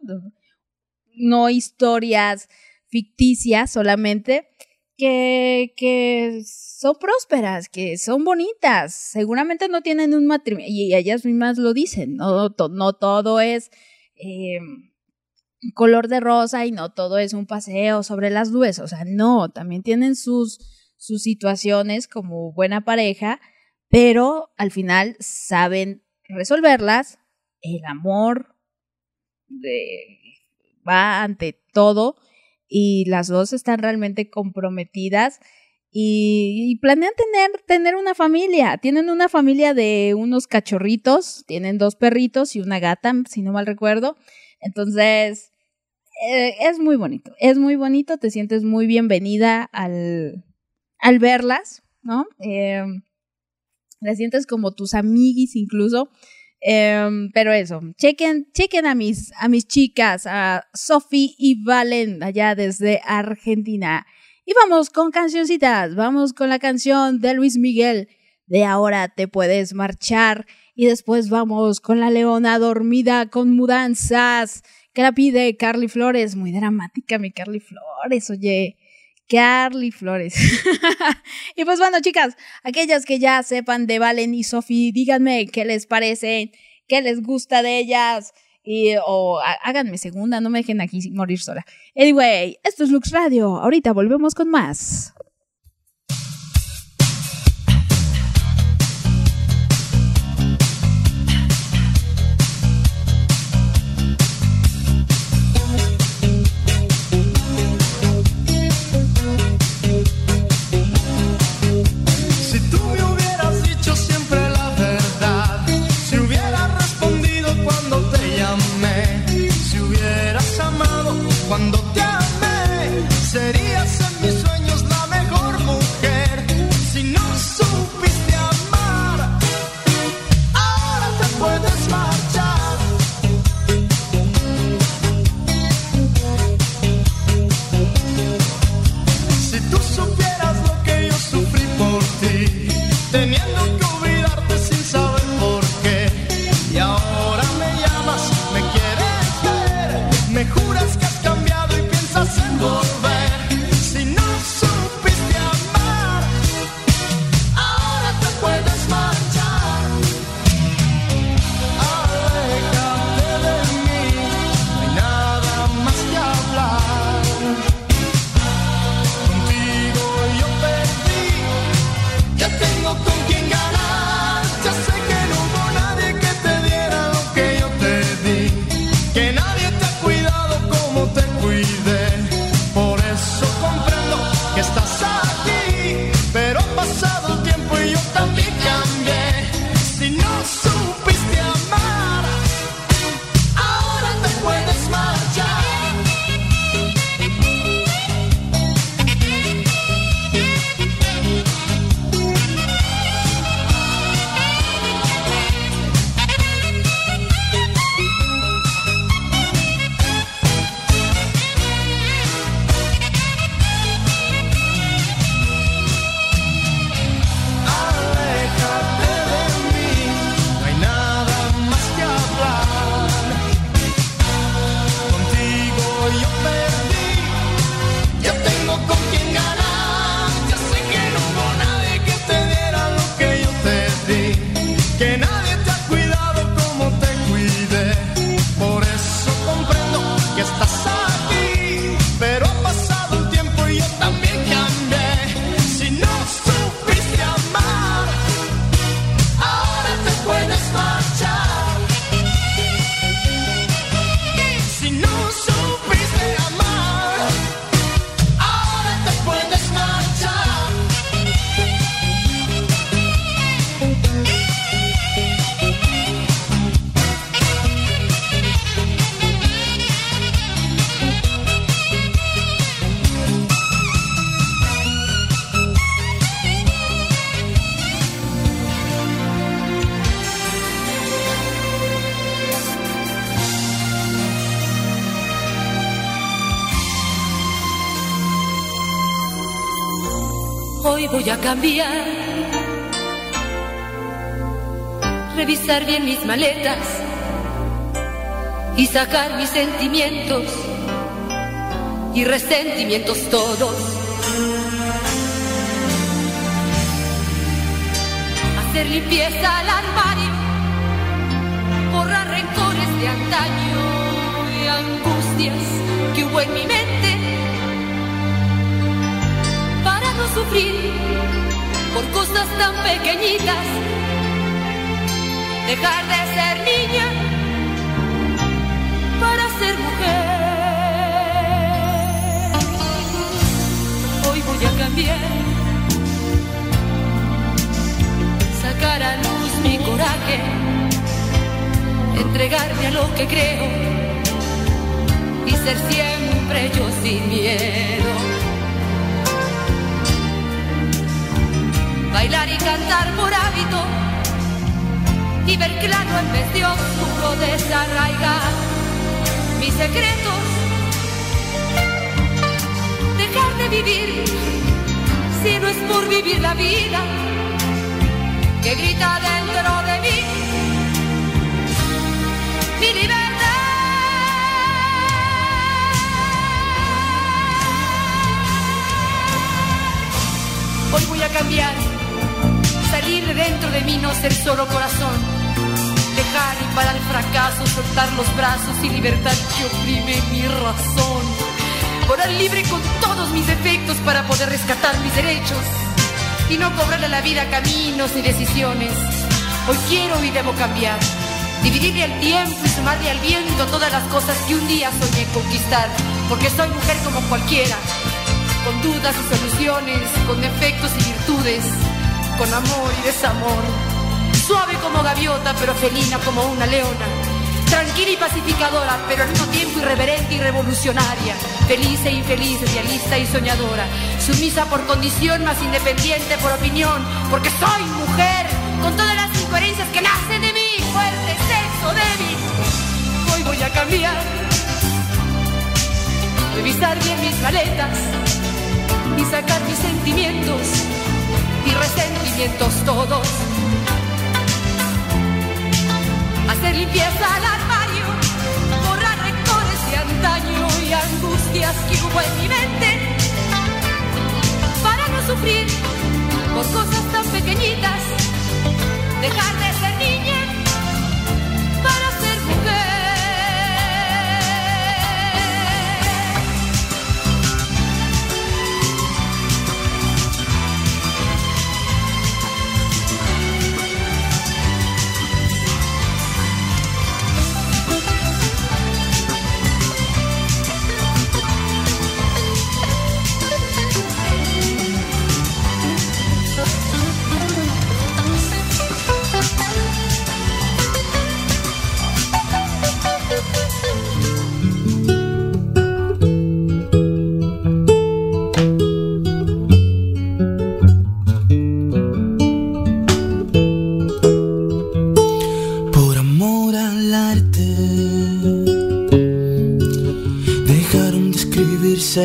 No historias ficticias solamente, que, que son prósperas, que son bonitas, seguramente no tienen un matrimonio, y ellas mismas lo dicen, no, no todo es eh, color de rosa y no todo es un paseo sobre las nubes, o sea, no, también tienen sus, sus situaciones como buena pareja, pero al final saben resolverlas, el amor de, va ante todo y las dos están realmente comprometidas y, planean tener, tener una familia. Tienen una familia de unos cachorritos, tienen dos perritos y una gata, si no mal recuerdo. Entonces, eh, es muy bonito, es muy bonito, te sientes muy bienvenida al, al verlas, ¿no? Eh, las sientes como tus amiguis incluso. Em, pero eso, chequen, chequen a mis, a mis chicas, a Sophie y Valen, allá desde Argentina. Y vamos con cancioncitas, vamos con la canción de Luis Miguel, de Ahora te puedes marchar. Y después vamos con la leona dormida con mudanzas, que la pide Carly Flores. Muy dramática mi Carly Flores, oye. Carly Flores. y pues bueno, chicas, aquellas que ya sepan de Valen y Sophie, díganme qué les parece, qué les gusta de ellas. Y, o há- háganme segunda, no me dejen aquí morir sola. Anyway, esto es Lux Radio. Ahorita volvemos con más. Cambiar, revisar bien mis maletas y sacar mis sentimientos y resentimientos todos. Hacer limpieza al armario, borrar rencores de antaño y angustias que hubo en mi mente sufrir por cosas tan pequeñitas. Dejar de ser niña para ser mujer. voy a cambiar. Sacar a luz mi coraje, entregarme a lo que creo y ser siempre yo sin miedo. Y cantar por hábito y ver claro en vez de oscuro desarraigar mis secretos. Dejar de vivir si no es por vivir la vida que grita dentro de mí. Mi libertad. Hoy voy a cambiar, dentro de mí, no ser solo corazón. Dejar y parar el fracaso, soltar los brazos y libertad que oprime mi razón. Volar libre con todos mis defectos para poder rescatar mis derechos y no cobrarle a la vida caminos ni decisiones. Hoy quiero y debo cambiar, dividirle el tiempo y sumarle al viento todas las cosas que un día soñé conquistar, porque soy mujer como cualquiera, con dudas y soluciones, con defectos y virtudes, con amor y desamor, suave como gaviota pero felina como una leona. Tranquila y pacificadora, pero al mismo tiempo irreverente y revolucionaria. Feliz e infeliz, realista y soñadora. Sumisa por condición, más independiente por opinión. Porque soy mujer, con todas las incoherencias que nacen de mí. Fuerte, sexo, débil. Hoy voy a cambiar. Revisar bien mis maletas y sacar mis sentimientos resentimientos todos. Hacer limpieza al armario, borrar rencores de antaño y angustias que hubo en mi mente, para no sufrir por cosas tan pequeñitas, dejar de ser niña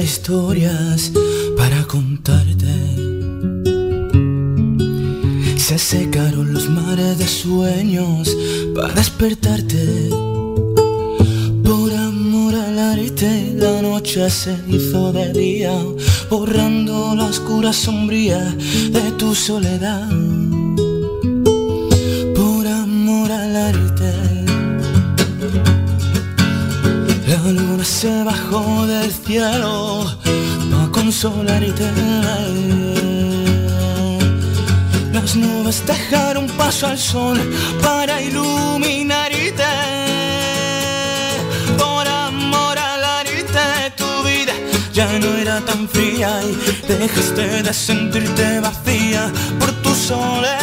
historias para contarte. Se secaron los mares de sueños para despertarte. Por amor al arte la noche se hizo de día Borrando la oscura sombría de tu soledad consolarte. Las nubes dejaron paso al sol para iluminarte. Por amor al arte, tu vida ya no era tan fría y dejaste de sentirte vacía por tu soledad.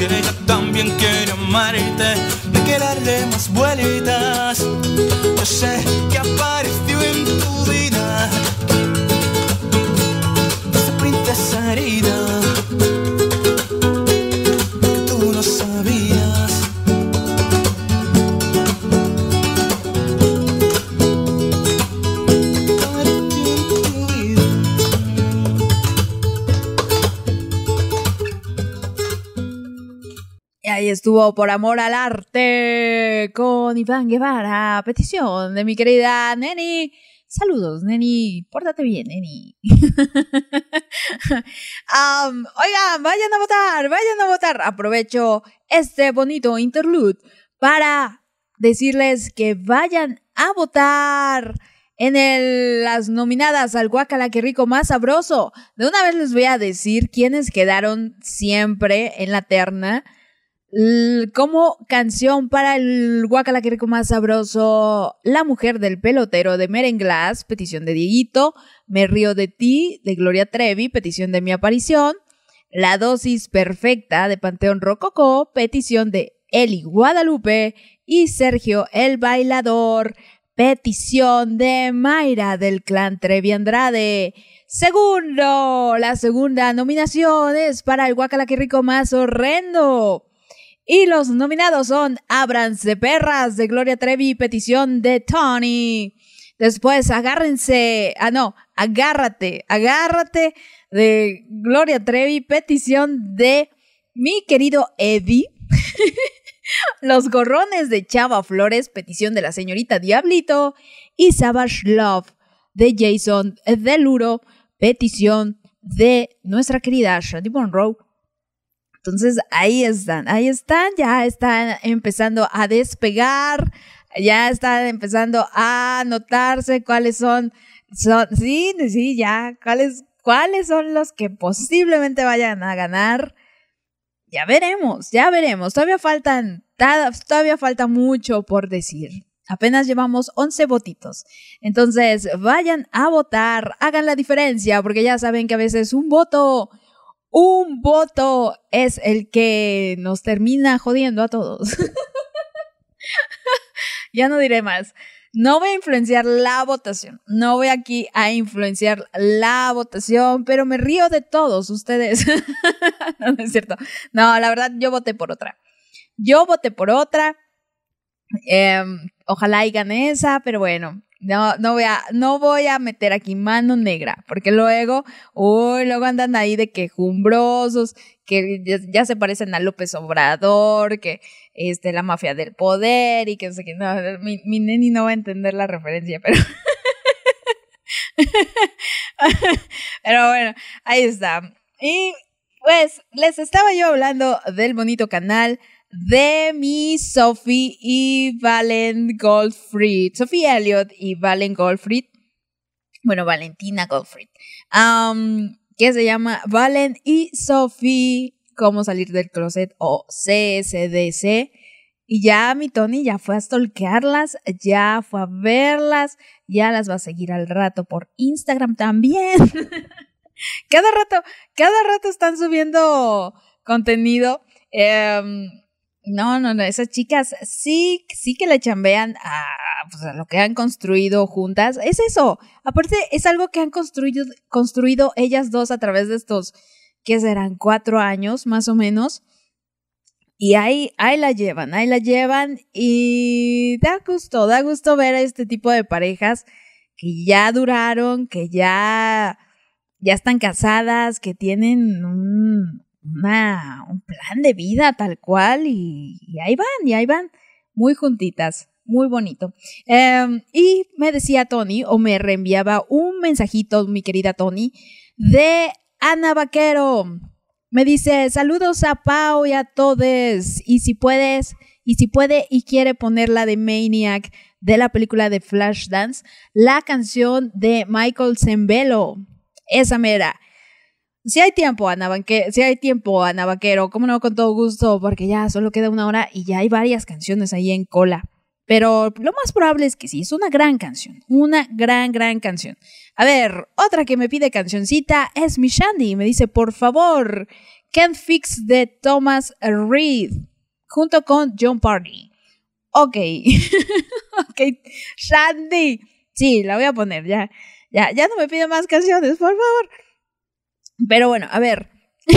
Si ella también quiere amarte, hay que darle más vueltas. Yo sé que apareció estuvo por amor al arte con Iván Guevara, petición de mi querida Neni. Saludos, Neni. Pórtate bien, Neni. Am, oigan, vayan a votar, vayan a votar. Aprovecho este bonito interlude para decirles que vayan a votar en el- las nominadas al Guacala que rico más sabroso. De una vez les voy a decir quiénes quedaron siempre en la terna. Como canción para el Guacala que rico más sabroso, La mujer del pelotero de Merenglass, petición de Dieguito, Me río de ti de Gloria Trevi, petición de mi aparición, La dosis perfecta de Panteón Rococó, petición de Eli Guadalupe y Sergio el bailador, petición de Mayra del clan Trevi Andrade. Segundo, la segunda nominación es para el Guacala que rico más horrendo. Y los nominados son Abrams de Perras de Gloria Trevi, petición de Tony. Después, agárrense, ah no, agárrate, agárrate de Gloria Trevi, petición de mi querido Eddie. Los gorrones de Chava Flores, petición de la señorita Diablito. Y Savage Love de Jason Deluro, petición de nuestra querida Shandy Monroe. Entonces ahí están, ahí están, ya están empezando a despegar, ya están empezando a notarse cuáles son, son sí, sí, ya, cuáles, cuáles son los que posiblemente vayan a ganar. Ya veremos, ya veremos. Todavía faltan, ta- todavía falta mucho por decir. Apenas llevamos 11 votitos. Entonces, vayan a votar, hagan la diferencia, porque ya saben que a veces un voto, un voto es el que nos termina jodiendo a todos. ya no diré más. No voy a influenciar la votación. No voy aquí a influenciar la votación, pero me río de todos ustedes. no, no es cierto. No, la verdad, yo voté por otra. Yo voté por otra. Em, ojalá y gane esa, pero bueno, no, no, voy a, no voy a meter aquí mano negra, porque luego, uy, luego andan ahí de quejumbrosos, que ya, se parecen a López Obrador, que este, la mafia del poder y que no sé qué. No, mi, mi neni no va a entender la referencia, pero. pero bueno, ahí está. Y pues les estaba yo hablando del bonito canal de mi Sophie y Valen Goldfried. Sophie Elliott y Valen Goldfried. Bueno, Valentina Goldfried. Que se llama Valen y Sophie. Cómo salir del closet o CSDC. Y ya mi Tony ya fue a stalkearlas, ya fue a verlas, ya las va a seguir al rato por Instagram también. cada rato, cada rato están subiendo contenido. Em, no, no, no, esas chicas sí, sí que le chambean a, pues, a lo que han construido juntas. Es eso. Aparte, es algo que han construido, construido ellas dos a través de estos, que serán cuatro años más o menos. Y ahí, ahí la llevan, ahí la llevan y da gusto, da gusto ver a este tipo de parejas que ya duraron, que ya, ya están casadas, que tienen un, un plan de vida tal cual y, ahí van, y ahí van, muy juntitas, muy bonito. Em, y me decía Tony, o me reenviaba un mensajito, mi querida Tony, de Ana Vaquero. Me dice, saludos a Pau y a todos. Y si puedes, y si puede y quiere poner la de Maniac de la película de Flashdance, la canción de Michael Zembello. Esa mera. Si hay tiempo, Ana Banque- si hay tiempo, Ana Vaquero, cómo no, con todo gusto, porque ya solo queda una hora y ya hay varias canciones ahí en cola. Pero lo más probable es que sí, es una gran canción, una gran, gran canción. A ver, otra que me pide cancioncita es mi Shandy. Me dice, por favor, Can't Fix de Thomas Reed, junto con John Party. Ok, ok, Shandy. Sí, la voy a poner, ya, ya, ya no me pide más canciones, por favor. Pero bueno, a ver.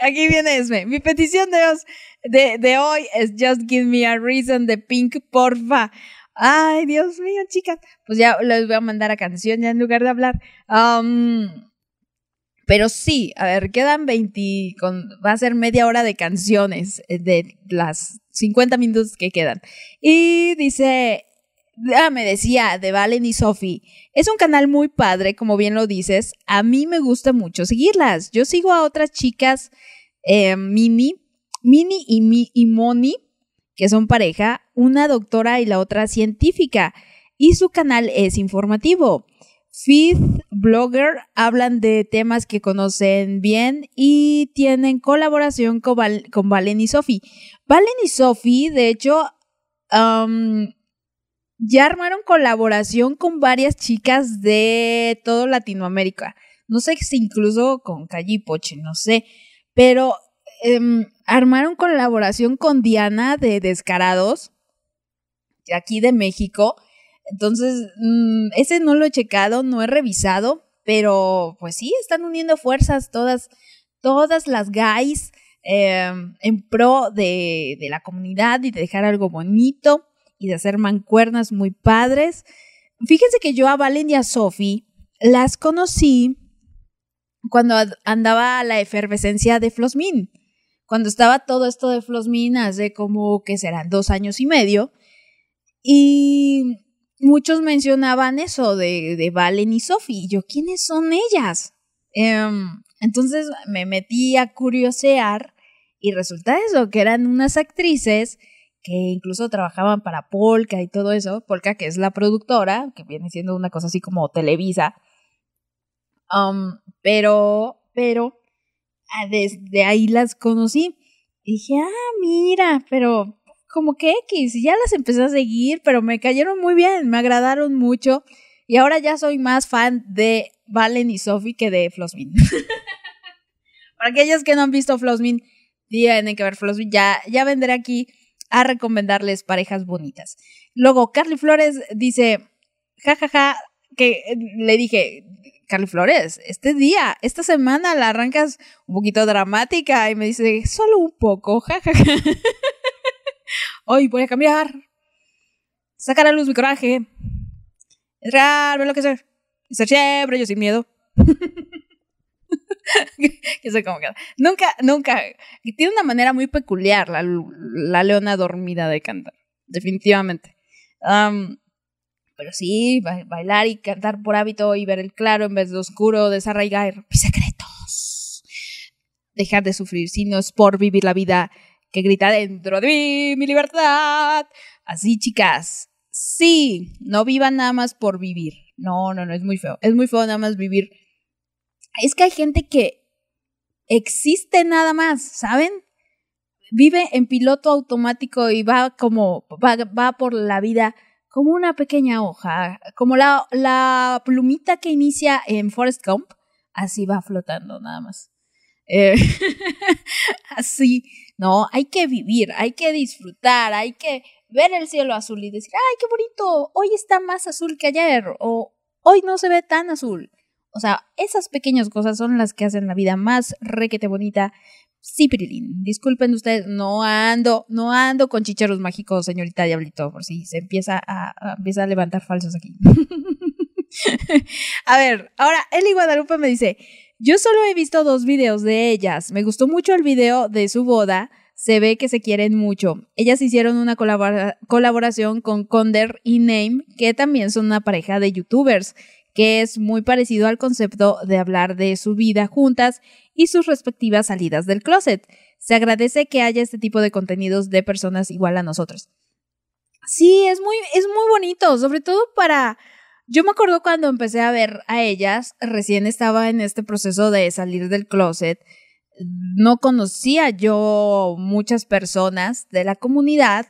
Aquí viene Esme. Mi petición de, os- de, de hoy es Just Give Me a Reason de Pink, porfa. Ay, Dios mío, chicas. Pues ya les voy a mandar a canción ya en lugar de hablar. Am, pero sí, a ver, quedan 20, con, va a ser media hora de canciones eh, de las 50 minutos que quedan. Y dice, ah, me decía, de Valen y Sophie, es un canal muy padre, como bien lo dices. A mí me gusta mucho seguirlas. Yo sigo a otras chicas, eh, Mini, Mini y, Mi- y Moni, que son pareja, una doctora y la otra científica. Y su canal es informativo. Fifth Blogger hablan de temas que conocen bien y tienen colaboración con, Val- con Valen y Sophie. Valen y Sophie, de hecho, ya armaron colaboración con varias chicas de todo Latinoamérica. No sé si incluso con Calle Poche, no sé. Pero em, armaron colaboración con Diana de Descarados, de aquí de México. Entonces, mm, ese no lo he checado, no he revisado, pero pues sí, están uniendo fuerzas todas, todas las guys em, en pro de la comunidad y de dejar algo bonito y de hacer mancuernas muy padres. Fíjense que yo a Valen y a Sophie las conocí cuando andaba la efervescencia de Flosmin. Cuando estaba todo esto de Flosmin hace como que serán dos años y medio. Y muchos mencionaban eso de, de Valen y Sophie. Yo, ¿quiénes son ellas? Em, entonces me metí a curiosear y resulta eso, que eran unas actrices que incluso trabajaban para Polka y todo eso. Polka, que es la productora, que viene siendo una cosa así como Televisa. Um, pero, pero, ah, desde ahí las conocí. Y dije, ah, mira, pero como que X, y ya las empecé a seguir, pero me cayeron muy bien, me agradaron mucho. Y ahora ya soy más fan de Valen y Sophie que de Flosmin. Para aquellos que no han visto Flosmin, tienen que ver Flosmin. Ya, ya vendré aquí a recomendarles parejas bonitas. Luego, Carly Flores dice, jajaja, que eh, le dije, Carly Flores, este día, esta semana la arrancas un poquito dramática y me dice, solo un poco, jajaja. Hoy voy a cambiar. Sacar a luz mi coraje. Entrar, ver lo que ser. Ser siempre yo sin miedo. que sé cómo queda. Nunca, nunca. Tiene una manera muy peculiar la, la leona dormida de cantar. Definitivamente. Am, pero sí, ba- bailar y cantar por hábito y ver el claro en vez de oscuro, desarraigar mis secretos. Dejar de sufrir, si no es por vivir la vida que grita dentro de mí, mi libertad. Así, chicas. Sí, no vivan nada más por vivir. No, no, no, es muy feo. Es muy feo nada más vivir. Es que hay gente que existe nada más, ¿saben? vive en piloto automático y va como, va, va por la vida como una pequeña hoja, como la, la plumita que inicia en Forrest Gump, así va flotando nada más. Eh, así, no, hay que vivir, hay que disfrutar, hay que ver el cielo azul y decir, ay, qué bonito, hoy está más azul que ayer, o hoy no se ve tan azul. O sea, esas pequeñas cosas son las que hacen la vida más requete bonita. Sí, Pirilín, disculpen ustedes, no ando, no ando con chicheros mágicos, señorita Diablito, por si se empieza a, empieza a levantar falsos aquí. a ver, ahora Eli Guadalupe me dice, yo solo he visto dos videos de ellas. Me gustó mucho el video de su boda. Se ve que se quieren mucho. Ellas hicieron una colabora- colaboración con Conder y Name, que también son una pareja de youtubers, que es muy parecido al concepto de hablar de su vida juntas y sus respectivas salidas del closet. Se agradece que haya este tipo de contenidos de personas igual a nosotros. Sí, es muy, es muy bonito, sobre todo para... Yo me acuerdo cuando empecé a ver a ellas, recién estaba en este proceso de salir del closet, no conocía yo muchas personas de la comunidad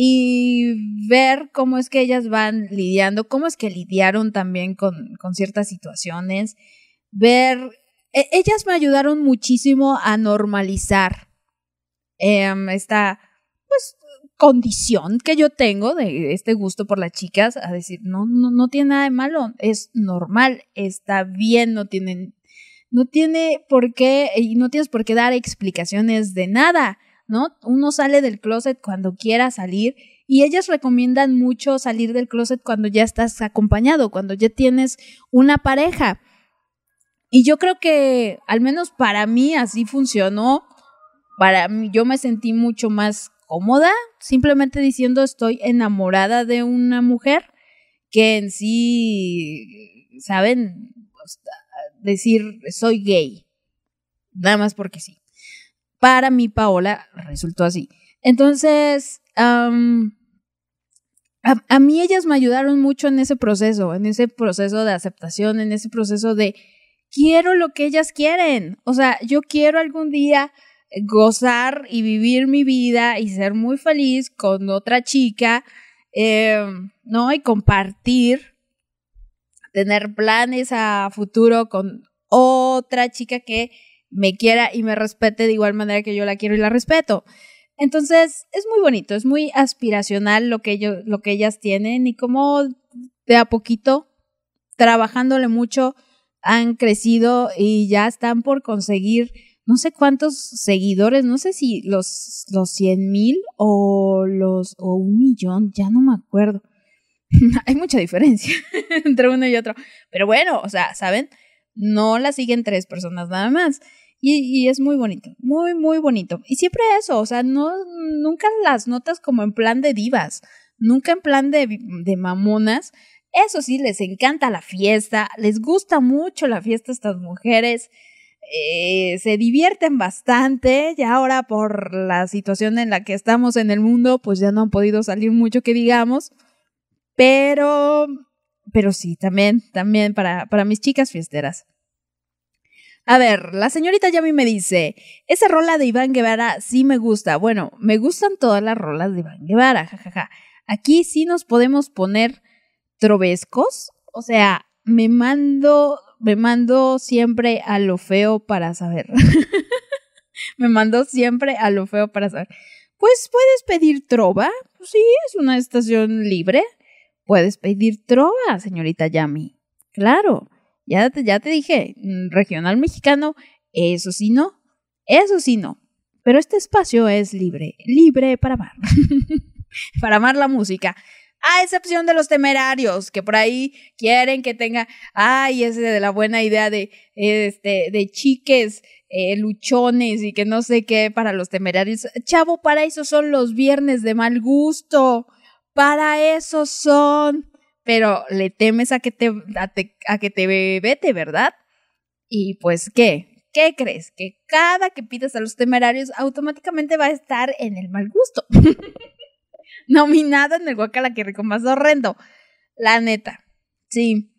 y ver cómo es que ellas van lidiando, cómo es que lidiaron también con, con ciertas situaciones, ver, e- ellas me ayudaron muchísimo a normalizar em, esta, pues, condición que yo tengo de este gusto por las chicas, a decir, no, no, no tiene nada de malo, es normal, está bien, no tienen, no tiene por qué, y no tienes por qué dar explicaciones de nada, ¿no? Uno sale del closet cuando quiera salir y ellas recomiendan mucho salir del closet cuando ya estás acompañado, cuando ya tienes una pareja. Y yo creo que al menos para mí así funcionó. Para mí yo me sentí mucho más cómoda simplemente diciendo estoy enamorada de una mujer que en sí, ¿saben? Pues, Decir soy gay. Nada más porque sí. Para mí, Paola, resultó así. Entonces, a, mí ellas me ayudaron mucho en ese proceso, en ese proceso de aceptación, en ese proceso de quiero lo que ellas quieren. O sea, yo quiero algún día gozar y vivir mi vida y ser muy feliz con otra chica, eh, ¿no? Y compartir, tener planes a futuro con otra chica que me quiera y me respete de igual manera que yo la quiero y la respeto. Entonces, es muy bonito, es muy aspiracional lo que, ellos, lo que ellas tienen y como de a poquito, trabajándole mucho, han crecido y ya están por conseguir no sé cuántos seguidores, no sé si los, los 100 mil o los o un millón, ya no me acuerdo. Hay mucha diferencia entre uno y otro. Pero bueno, o sea, ¿saben? No la siguen tres personas nada más. Y, y, es muy bonito, muy, muy bonito. Y siempre eso, o sea, no, nunca las notas como en plan de divas, nunca en plan de, de mamonas. Eso sí, les encanta la fiesta, les gusta mucho la fiesta a estas mujeres. Eh, se divierten bastante, ya ahora por la situación en la que estamos en el mundo, pues ya no han podido salir mucho que digamos, pero, pero sí, también, también para, para mis chicas fiesteras. A ver, la señorita Yami me dice, esa rola de Iván Guevara sí me gusta. Bueno, me gustan todas las rolas de Iván Guevara, jajaja. Aquí sí nos podemos poner trovescos, o sea, me mando me mando siempre a lo feo para saber. me mando siempre a lo feo para saber. Pues puedes pedir trova. Pues sí, es una estación libre. Puedes pedir trova, señorita Yami. Claro. Ya te, ya te dije, regional mexicano, eso sí no. Eso sí no. Pero este espacio es libre. Libre para amar. para amar la música. A excepción de los temerarios, que por ahí quieren que tenga, ay, ese de la buena idea de, este, de chiques, eh, luchones y que no sé qué para los temerarios. Chavo, para eso son los viernes de mal gusto. Para eso son. Pero le temes a que te, a, a que te vete, ¿verdad? Y pues, ¿qué? ¿Qué crees? Que cada que pidas a los temerarios automáticamente va a estar en el mal gusto. nominado en el Guacala que rico más horrendo. La neta. Sí.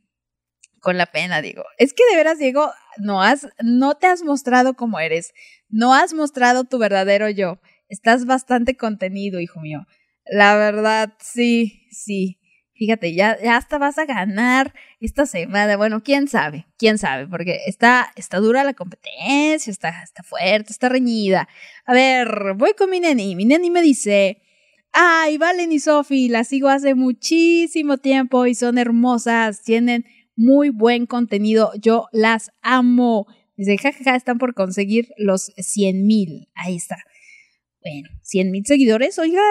Con la pena, digo. Es que de veras, Diego, no has, no te has mostrado como eres. No has mostrado tu verdadero yo. estás bastante contenido, hijo mío. La verdad, sí, sí. Fíjate, ya, ya hasta vas a ganar esta semana. Bueno, quién sabe, quién sabe, porque está, está dura la competencia, está, está fuerte, está reñida. A ver, voy con mi neni. Mi neni me dice, ay, Valen y Sofi, las sigo hace muchísimo tiempo y son hermosas, tienen muy buen contenido, yo las amo. Dice, jajaja, están por conseguir los 100 mil. Ahí está. Bueno, 100 mil seguidores, oigan,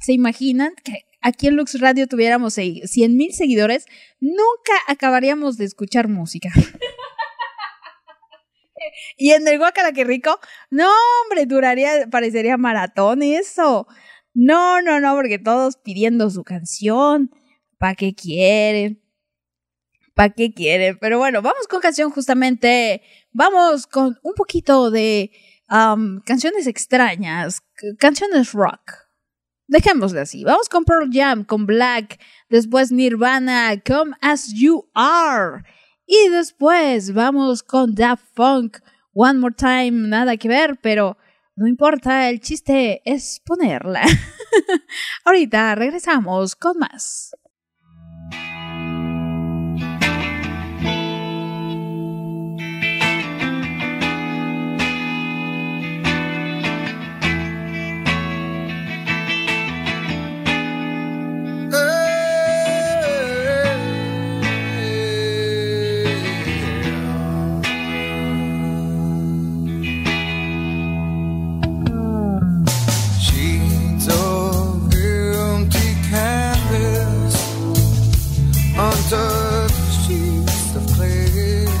¿se imaginan que aquí en Lux Radio tuviéramos 100 mil seguidores? Nunca acabaríamos de escuchar música. y en el Guacala que rico, no, hombre, duraría, parecería maratón eso. No, no, no, porque todos pidiendo su canción. ¿Para qué quieren? ¿Para qué quieren? Pero bueno, vamos con canción justamente. Vamos con un poquito de canciones extrañas, canciones rock. Dejémosle así. Vamos con Pearl Jam, con Black, después Nirvana, Come As You Are. Y después vamos con Daft Funk, One More Time, nada que ver, pero no importa, el chiste es ponerla. Ahorita regresamos con más. Untouched sheets of clay.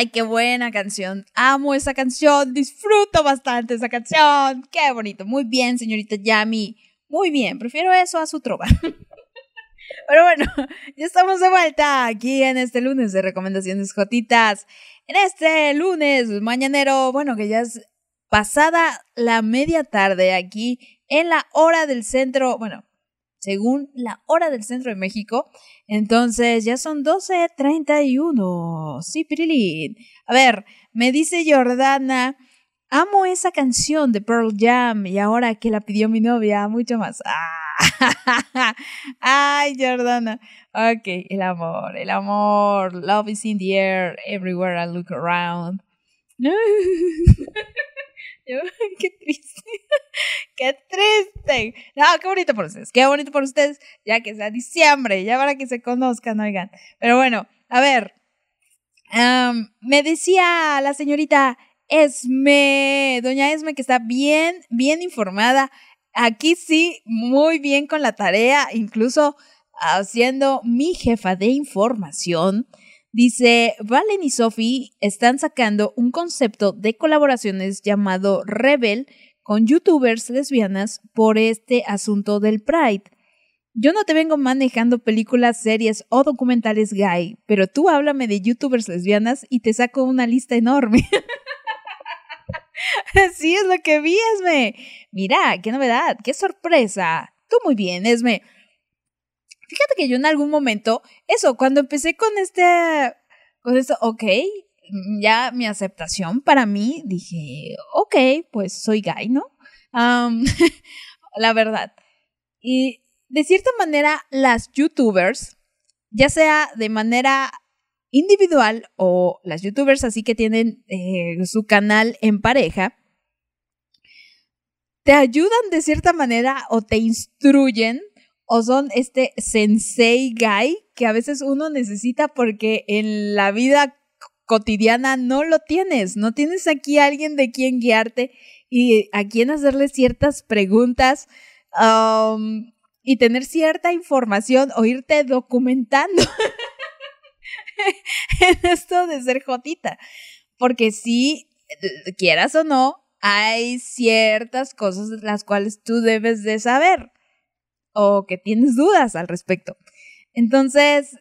Ay, qué buena canción. Amo esa canción. Disfruto bastante esa canción. Qué bonito. Muy bien, señorita Yami. Muy bien. Prefiero eso a su trova. Pero bueno, ya estamos de vuelta aquí en este lunes de recomendaciones jotitas. En este lunes mañanero, bueno, que ya es pasada la media tarde aquí en la hora del centro, bueno, según la hora del centro de México. Entonces ya son 12.31. Sí, Pirilín. A ver, me dice Jordana, amo esa canción de Pearl Jam y ahora que la pidió mi novia, mucho más. Ay, Jordana. Ok, el amor, el amor. Love is in the air everywhere I look around. Qué triste. qué triste. No, qué bonito por ustedes. Qué bonito por ustedes. Ya que sea diciembre, ya para que se conozcan, oigan. Pero bueno, a ver. me decía la señorita Esme, doña Esme, que está bien, bien informada. Aquí sí, muy bien con la tarea, incluso haciendo mi jefa de información. Dice, Valen y Sophie están sacando un concepto de colaboraciones llamado Rebel con youtubers lesbianas por este asunto del Pride. Yo no te vengo manejando películas, series o documentales gay, pero tú háblame de youtubers lesbianas y te saco una lista enorme. Así es lo que vi, Esme. Mira, qué novedad, qué sorpresa. Tú muy bien, Esme. Fíjate que yo en algún momento, eso, cuando empecé con este, con esto, ok, mm, ya mi aceptación para mí, dije, ok, pues soy gay, ¿no? La verdad. Y de cierta manera, las youtubers, ya sea de manera individual o las youtubers así que tienen eh, su canal en pareja, te ayudan de cierta manera o te instruyen o son este sensei guy que a veces uno necesita porque en la vida cotidiana no lo tienes, no tienes aquí a alguien de quien guiarte y a quien hacerle ciertas preguntas um, y tener cierta información o irte documentando en esto de ser jotita. Porque si quieras o no, hay ciertas cosas las cuales tú debes de saber o que tienes dudas al respecto. Entonces,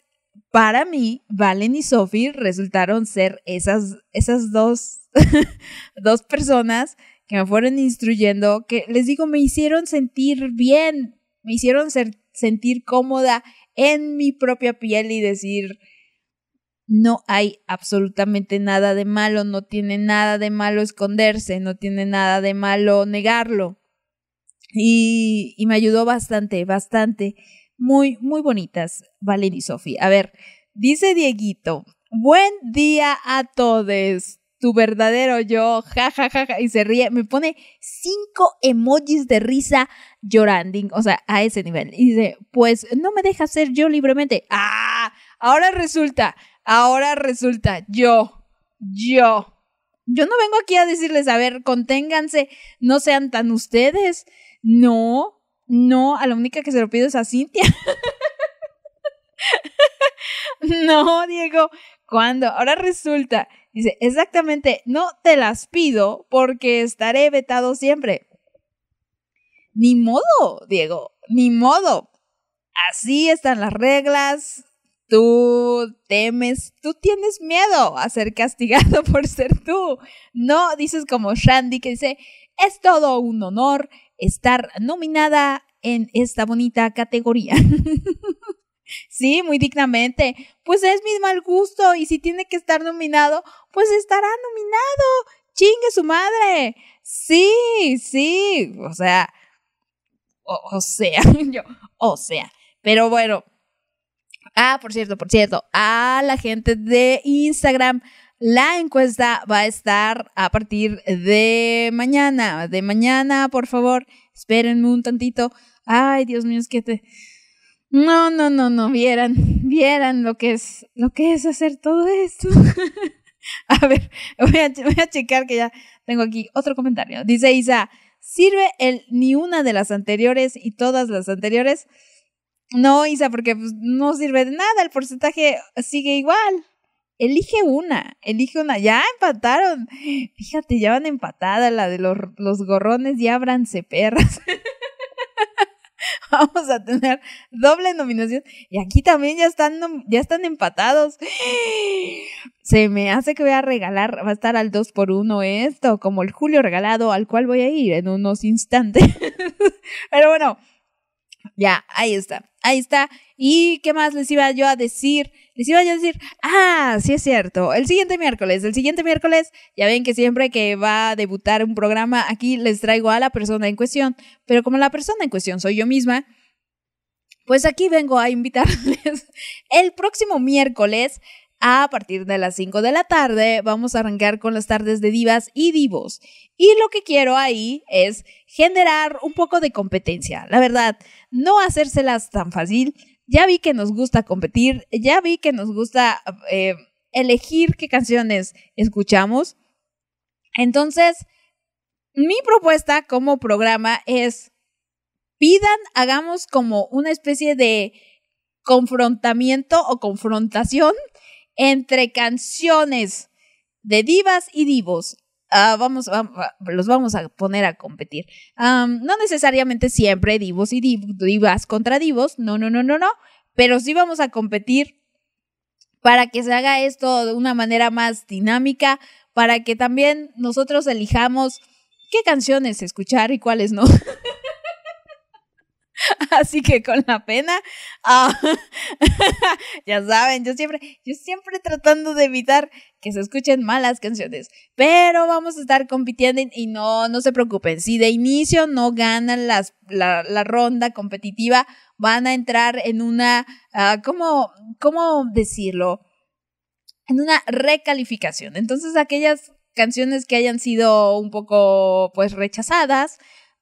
para mí, Valen y Sophie resultaron ser esas, esas dos, dos personas que me fueron instruyendo, que les digo, me hicieron sentir bien, me hicieron ser- sentir cómoda en mi propia piel y decir, no hay absolutamente nada de malo, no tiene nada de malo esconderse, no tiene nada de malo negarlo. Y, me ayudó bastante, bastante. Muy, muy bonitas, Valen y Sofía. A ver, dice Dieguito, buen día a todos. Tu verdadero yo, ja, ja, ja, ja, y se ríe. Me pone cinco emojis de risa llorando, o sea, a ese nivel. Y dice, pues no me deja ser yo libremente. Ah, ahora resulta, ahora resulta, yo, yo. Yo no vengo aquí a decirles, a ver, conténganse, no sean tan ustedes. No, no, a la única que se lo pido es a Cintia. no, Diego, ¿cuándo? Ahora resulta, dice, exactamente, no te las pido porque estaré vetado siempre. Ni modo, Diego, ni modo. Así están las reglas. Tú temes, tú tienes miedo a ser castigado por ser tú. No dices como Shandy que dice, es todo un honor estar nominada en esta bonita categoría. sí, muy dignamente. Pues es mi mal gusto y si tiene que estar nominado, pues estará nominado. Chingue su madre. Sí, sí. O sea, o, o sea, yo, o sea. Pero bueno. Ah, por cierto, por cierto, a la gente de Instagram, la encuesta va a estar a partir de mañana. De mañana, por favor, espérenme un tantito. Ay, Dios mío, es que te. No, no, no, no, vieran, vieran lo que es, lo que es hacer todo esto. a ver, voy a, voy checar que ya tengo aquí otro comentario. Dice Isa, ¿sirve el ni una de las anteriores y todas las anteriores? No, Isa, porque pues, no sirve de nada, el porcentaje sigue igual. Elige una, elige una. Ya empataron. Fíjate, ya van empatada la de los, los gorrones y ábranse perras. Vamos a tener doble nominación. Y aquí también ya están, ya están empatados. Se me hace que voy a regalar, va a estar al 2 por 1 esto, como el Julio regalado, al cual voy a ir en unos instantes. Pero bueno, ya, ahí está, ahí está. ¿Y qué más les iba yo a decir? Les iba yo a decir, ah, sí es cierto, el siguiente miércoles, el siguiente miércoles, ya ven que siempre que va a debutar un programa, aquí les traigo a la persona en cuestión, pero como la persona en cuestión soy yo misma, pues aquí vengo a invitarles el próximo miércoles a partir de las 5 de la tarde vamos a arrancar con las tardes de divas y divos. Y lo que quiero ahí es generar un poco de competencia. La verdad, no hacérselas tan fácil. Ya vi que nos gusta competir, ya vi que nos gusta eh, elegir qué canciones escuchamos. Entonces, mi propuesta como programa es pidan, hagamos como una especie de confrontamiento o confrontación entre canciones de divas y divos. Ah, vamos, vam- va- los vamos a poner a competir. No necesariamente siempre divos y div- divas contra divos, no, no, no, no, no, pero sí vamos a competir para que se haga esto de una manera más dinámica, para que también nosotros elijamos qué canciones escuchar y cuáles no. Así que con la pena, ah, ya saben, yo siempre, yo siempre tratando de evitar que se escuchen malas canciones, pero vamos a estar compitiendo y- no, no se preocupen, si de inicio no ganan la, la ronda competitiva, van a entrar en una, ah, ¿cómo, ¿cómo decirlo? En una recalificación. Entonces aquellas canciones que hayan sido un poco, pues, rechazadas,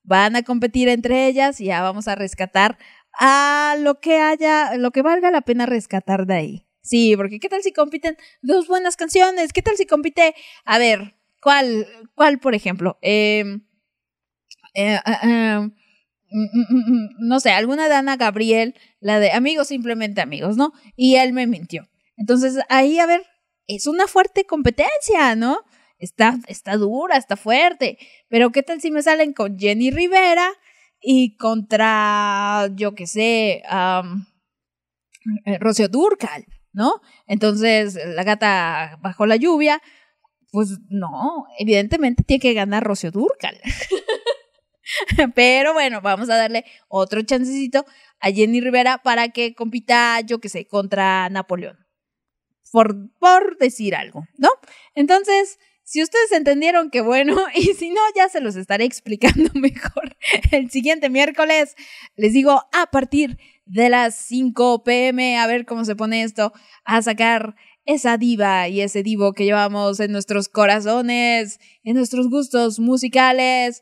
van a competir entre ellas y ya vamos a rescatar a lo que haya, lo que valga la pena rescatar de ahí. Sí, porque ¿qué tal si compiten dos buenas canciones? ¿Qué tal si compite, a ver, cuál, cuál por ejemplo? Em, eh, ah, ah, mm, mm, mm, no sé, alguna de Ana Gabriel, la de amigos, simplemente amigos, ¿no? Y él me mintió. Entonces, ahí, a ver, es una fuerte competencia, ¿no? Está, está dura, está fuerte. Pero ¿qué tal si me salen con Jenny Rivera y contra, yo qué sé, eh, Rocío Durcal, ¿no? Entonces, la gata bajo la lluvia, pues no, evidentemente tiene que ganar Rocío Durcal. Pero bueno, vamos a darle otro chancecito a Jenny Rivera para que compita, yo qué sé, contra Napoleón. Por, por decir algo, ¿no? Entonces, si ustedes entendieron, qué bueno, y si no, ya se los estaré explicando mejor el siguiente miércoles. Les digo, a partir de las 5 pm, a ver cómo se pone esto, a sacar esa diva y ese divo que llevamos en nuestros corazones, en nuestros gustos musicales.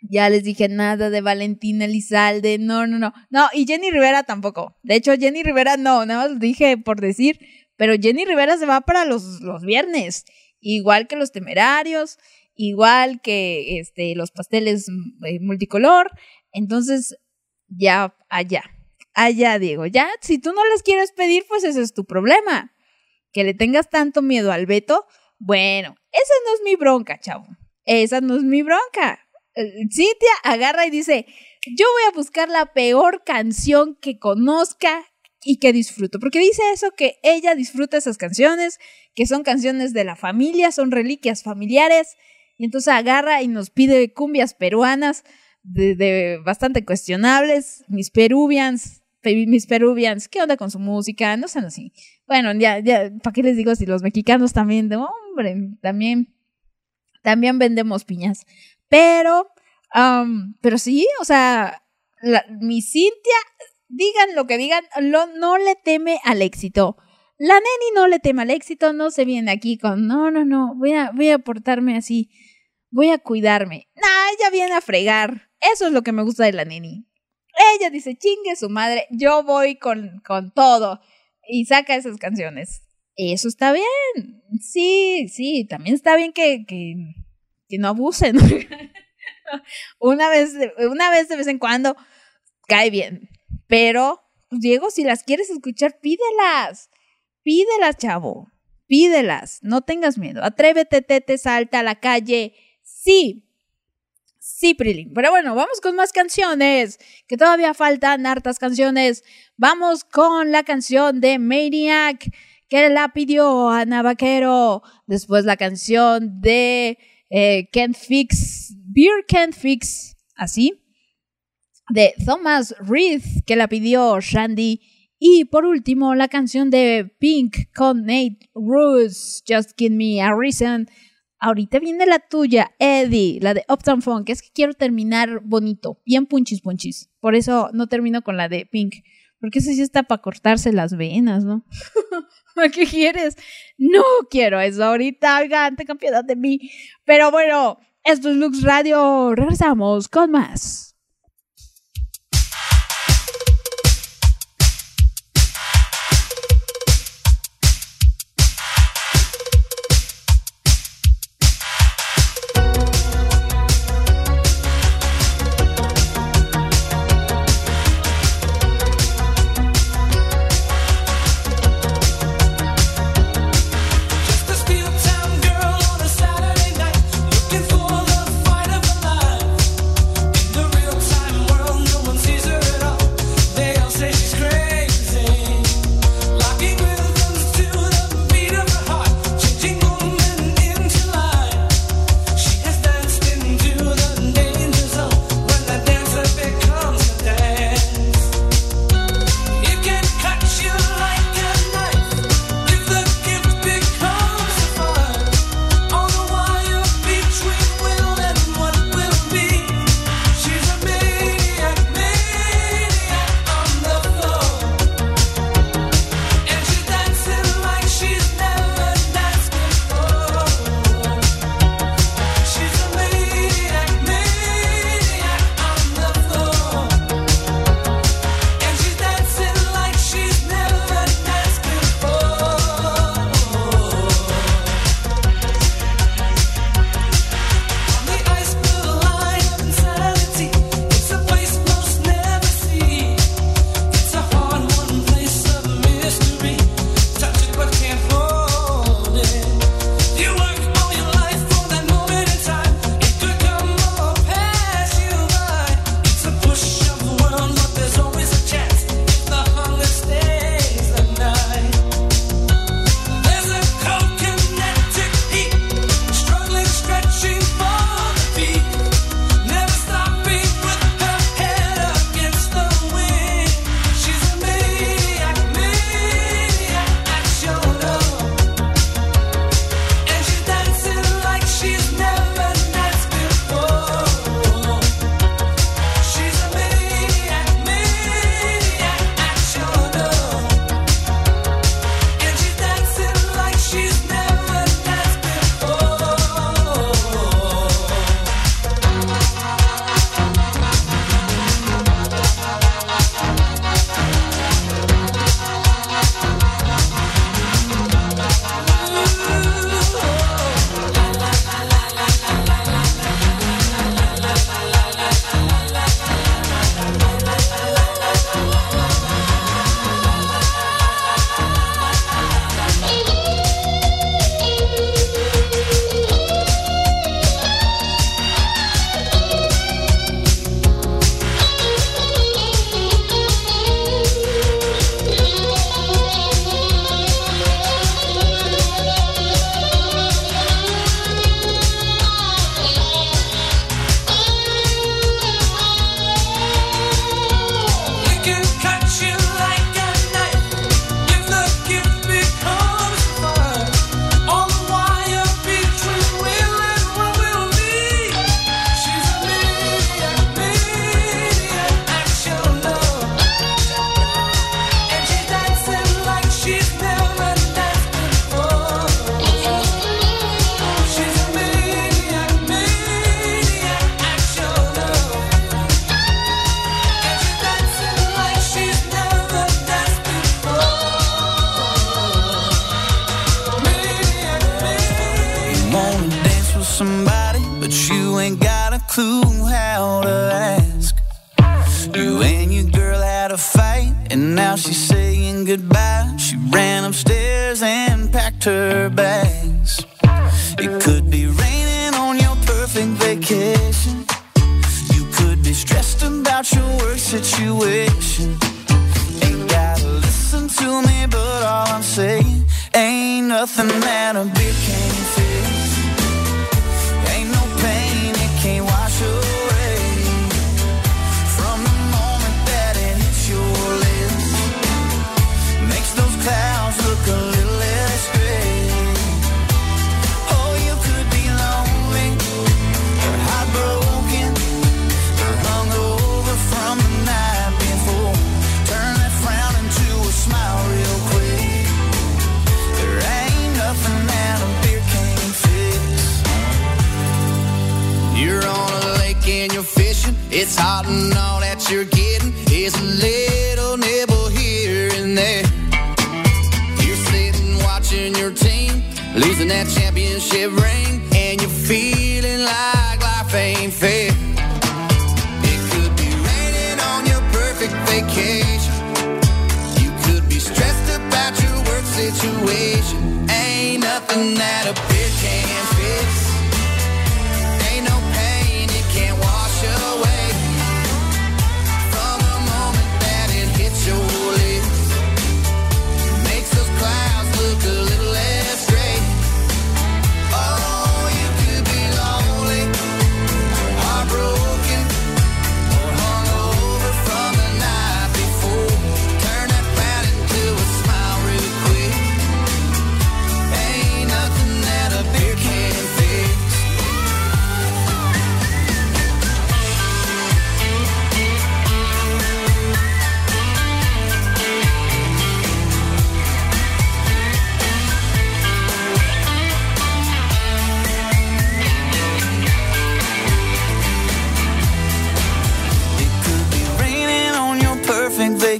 Ya les dije nada de Valentina Elizalde, no, no, no. No, y Jenny Rivera tampoco. De hecho, Jenny Rivera no, nada más dije por decir, pero Jenny Rivera se va para los, los viernes, igual que los temerarios, igual que este, los pasteles mm, eh, multicolor. Entonces, ya allá, allá, Diego, ya, si tú no les quieres pedir, pues ese es tu problema. Que le tengas tanto miedo al veto, bueno, esa no es mi bronca, chavo. Esa no es mi bronca. Eh, Cintia agarra y dice, yo voy a buscar la peor canción que conozca y que disfruto. Porque dice eso, que ella disfruta esas canciones, que son canciones de la familia, son reliquias familiares. Y entonces agarra y nos pide cumbias peruanas de, bastante cuestionables, mis peruvians, pe- mis peruvians, ¿qué onda con su música? No sean así. Bueno, ya, ya, ¿para qué les digo si los mexicanos también, hombre, también, también vendemos piñas. Pero, pero sí, o sea, mi Cintia, digan lo que digan, no le teme al éxito. La neni no le teme al éxito, no se viene aquí con, no, no, no, voy a, voy a portarme así, voy a cuidarme. Nah, ella viene a fregar. Eso es lo que me gusta de la neni. Ella dice, chingue su madre, yo voy con, con todo. Y saca esas canciones. Eso está bien. Sí, sí, también está bien que, que, no abusen. una, vez, una vez de vez en cuando cae bien. Pero, pues, Diego, si las quieres escuchar, pídelas. Pídelas, chavo. Pídelas. No tengas miedo. Atrévete, tete, salta a la calle. Sí. Sí, Prilin. Pero bueno, vamos con más canciones. Que todavía faltan hartas canciones. Vamos con la canción de Maniac. Que la pidió Ana Vaquero. Después la canción de eh, Can't Fix. Beer Can't Fix. Así de Thomas Reed, que la pidió Shandy. Y por último, la canción de Pink con Nate Russ, Just Give Me a Reason. Ahorita viene la tuya, Eddie, la de Uptown Funk. Es que quiero terminar bonito, bien punchis punchis. Por eso no termino con la de Pink. Porque eso sí está para cortarse las venas, ¿no? ¿A ¿Qué quieres? No quiero eso ahorita, oigan, tengan piedad de mí. Pero bueno, esto es Lux Radio. Regresamos con más.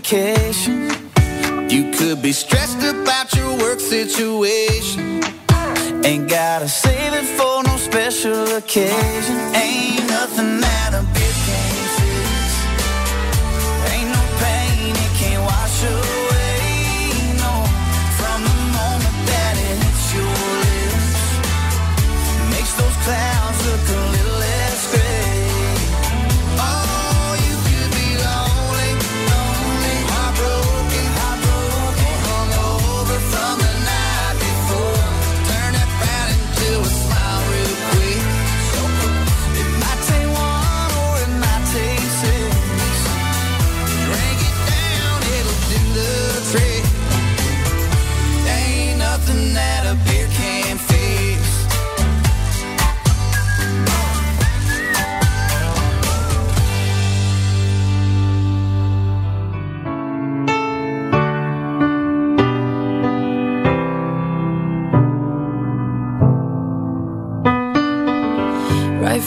vacation. You could be stressed about your work situation. Ain't gotta save it for no special occasion. Ain't nothing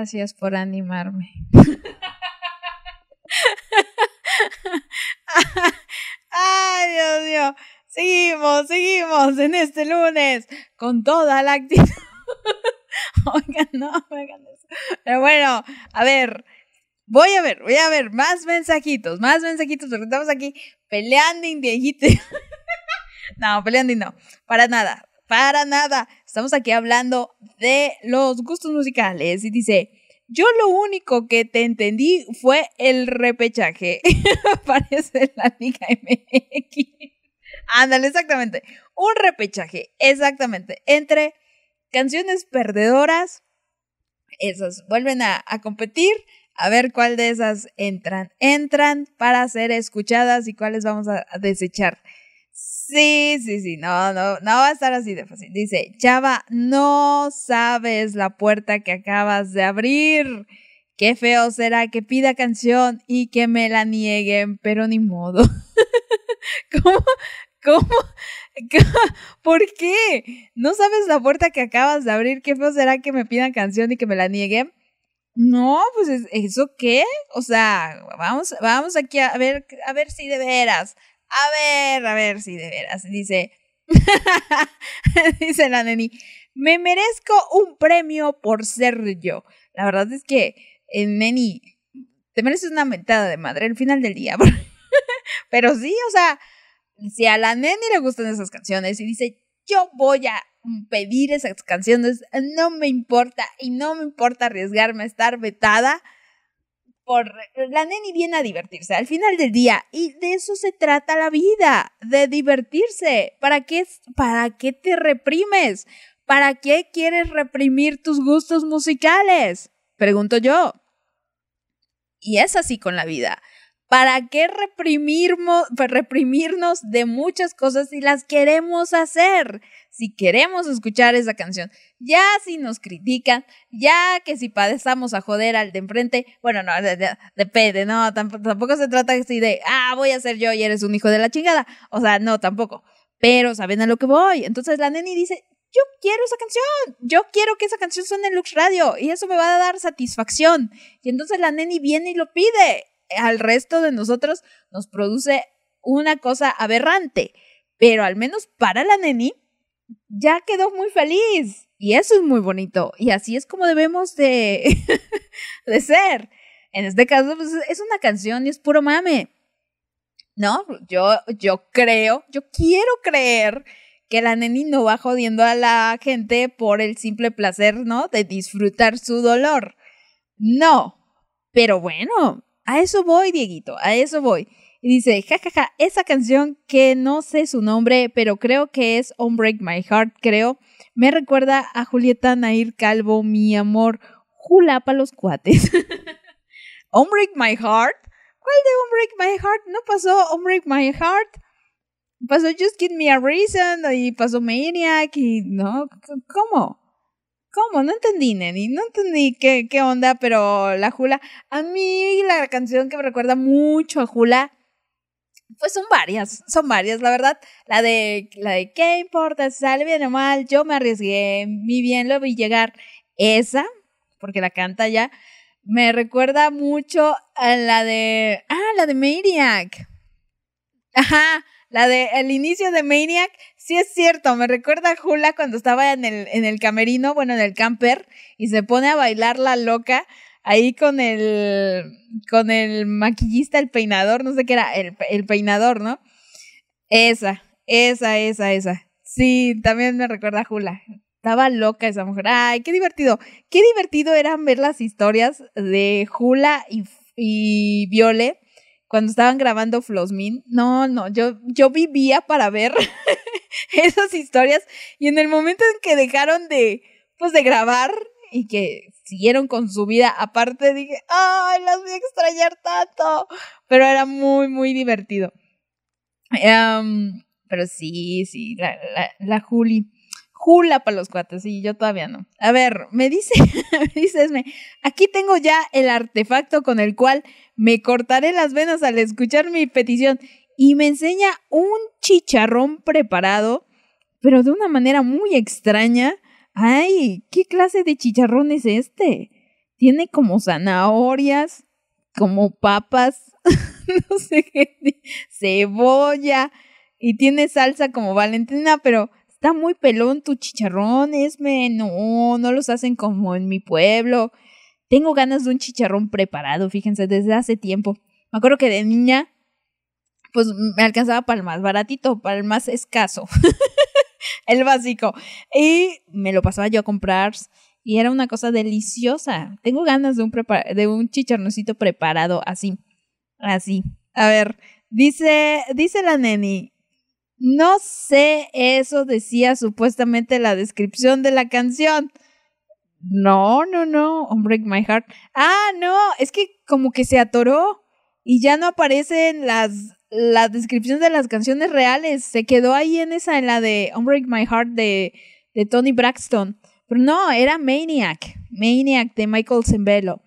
gracias por animarme. Ay, Dios mío. Seguimos, seguimos en este lunes con toda la actitud. Oigan, no, hagan eso. Pero bueno, a ver, voy a ver, voy a ver más mensajitos, más mensajitos, porque estamos aquí peleando viejito. no, peleando no, para nada, para nada. Estamos aquí hablando de los gustos musicales y dice, yo lo único que te entendí fue el repechaje. Parece la Liga MX. Ándale, exactamente. Un repechaje, exactamente. Entre canciones perdedoras, esas vuelven a, competir, a ver cuál de esas entran. Entran para ser escuchadas y cuáles vamos a desechar. Sí, sí, sí, no, no, no va a estar así de fácil. Dice, Chava, no sabes la puerta que acabas de abrir. Qué feo será que pida canción y que me la nieguen, pero ni modo. ¿Cómo? ¿Cómo? ¿Por qué? ¿No sabes la puerta que acabas de abrir? ¿Qué feo será que me pidan canción y que me la nieguen? No, pues es- ¿eso qué? O sea, vamos, vamos aquí a ver, a ver si de veras. A ver, a ver si de veras. Dice, dice la neni, me merezco un premio por ser yo. La verdad es que, eh, neni, te mereces una mentada de madre al final del día. Pero sí, o sea, si a la neni le gustan esas canciones y dice, yo voy a pedir esas canciones, no me importa y no me importa arriesgarme a estar vetada. Por, la neni viene a divertirse al final del día y de eso se trata la vida, de divertirse. ¿Para qué, para qué te reprimes? ¿Para qué quieres reprimir tus gustos musicales? Pregunto yo. Y es así con la vida. ¿Para qué reprimirmo- reprimirnos de muchas cosas si las queremos hacer? Si queremos escuchar esa canción. Ya si nos critican, ya que si padezamos a joder al de enfrente, bueno, no, de- de- depende, no, tampoco, tampoco se trata así de, ah, voy a ser yo y eres un hijo de la chingada. O sea, no, tampoco. Pero saben a lo que voy. Entonces la neni dice, yo quiero esa canción, yo quiero que esa canción suene en Lux Radio y eso me va a dar satisfacción. Y entonces la neni viene y lo pide. Al resto de nosotros nos produce una cosa aberrante, pero al menos para la neni ya quedó muy feliz. Y eso es muy bonito. Y así es como debemos de, de ser. En este caso, pues, es una canción y es puro mame. No, yo, yo creo, yo quiero creer que la neni no va jodiendo a la gente por el simple placer, ¿no? De disfrutar su dolor. No. Pero bueno, a eso voy, Dieguito, a eso voy. Y dice, jajaja, esa canción que no sé su nombre, pero creo que es On Break My Heart, creo, me recuerda a Julieta Nair Calvo, mi amor, Jula pa' los cuates. On Break My Heart? ¿Cuál de On Break My Heart? ¿No pasó On Break My Heart? Pasó Just Give Me a Reason y pasó Maniac y no, ¿cómo? ¿Cómo? No entendí, Neni, no entendí qué, qué onda, pero la Jula, a mí la canción que me recuerda mucho a Jula, pues son varias, son varias, la verdad. La de, la de ¿qué importa si sale bien o mal? Yo me arriesgué, mi bien lo vi llegar. Esa, porque la canta ya. Me recuerda mucho a la de. Ah, la de Maniac. Ajá, la de el inicio de Maniac. Sí es cierto, me recuerda a Jula cuando estaba en el, en el camerino, bueno, en el camper, y se pone a bailar la loca ahí con el. con el maquillista, el peinador, no sé qué era, el, el peinador, ¿no? Esa, esa, esa, esa. Sí, también me recuerda a Jula. Estaba loca esa mujer. Ay, qué divertido. Qué divertido eran ver las historias de Jula y, y Viole cuando estaban grabando Flosmin. No, no, yo, yo vivía para ver esas historias y en el momento en que dejaron de, pues, de grabar y que siguieron con su vida aparte, dije, ay, las voy a extrañar tanto. Pero era muy, muy divertido. Em, pero sí, sí, la, la, la Juli. Jula para los cuates, sí, yo todavía no. A ver, me dice, me dice Esme, aquí tengo ya el artefacto con el cual me cortaré las venas al escuchar mi petición y me enseña un chicharrón preparado, pero de una manera muy extraña. Ay, ¿qué clase de chicharrón es este? Tiene como zanahorias, como papas, no sé qué, cebolla y tiene salsa como Valentina, pero está muy pelón tu chicharrón, Esme. No, no los hacen como en mi pueblo. Tengo ganas de un chicharrón preparado, fíjense, desde hace tiempo. Me acuerdo que de niña, pues me alcanzaba para el más baratito, para el más escaso. el básico. Y me lo pasaba yo a comprar. Y era una cosa deliciosa. Tengo ganas de un, de un preparado así. Así. A ver, dice, dice la neni. No sé, eso decía supuestamente la descripción de la canción. No, no, no, Break My Heart. Ah, no, es que como que se atoró y ya no aparecen las la descripción de las canciones reales. Se quedó ahí en esa, en la de On Break My Heart de, de Tony Braxton. Pero no, era Maniac. Maniac de Michael Zembello.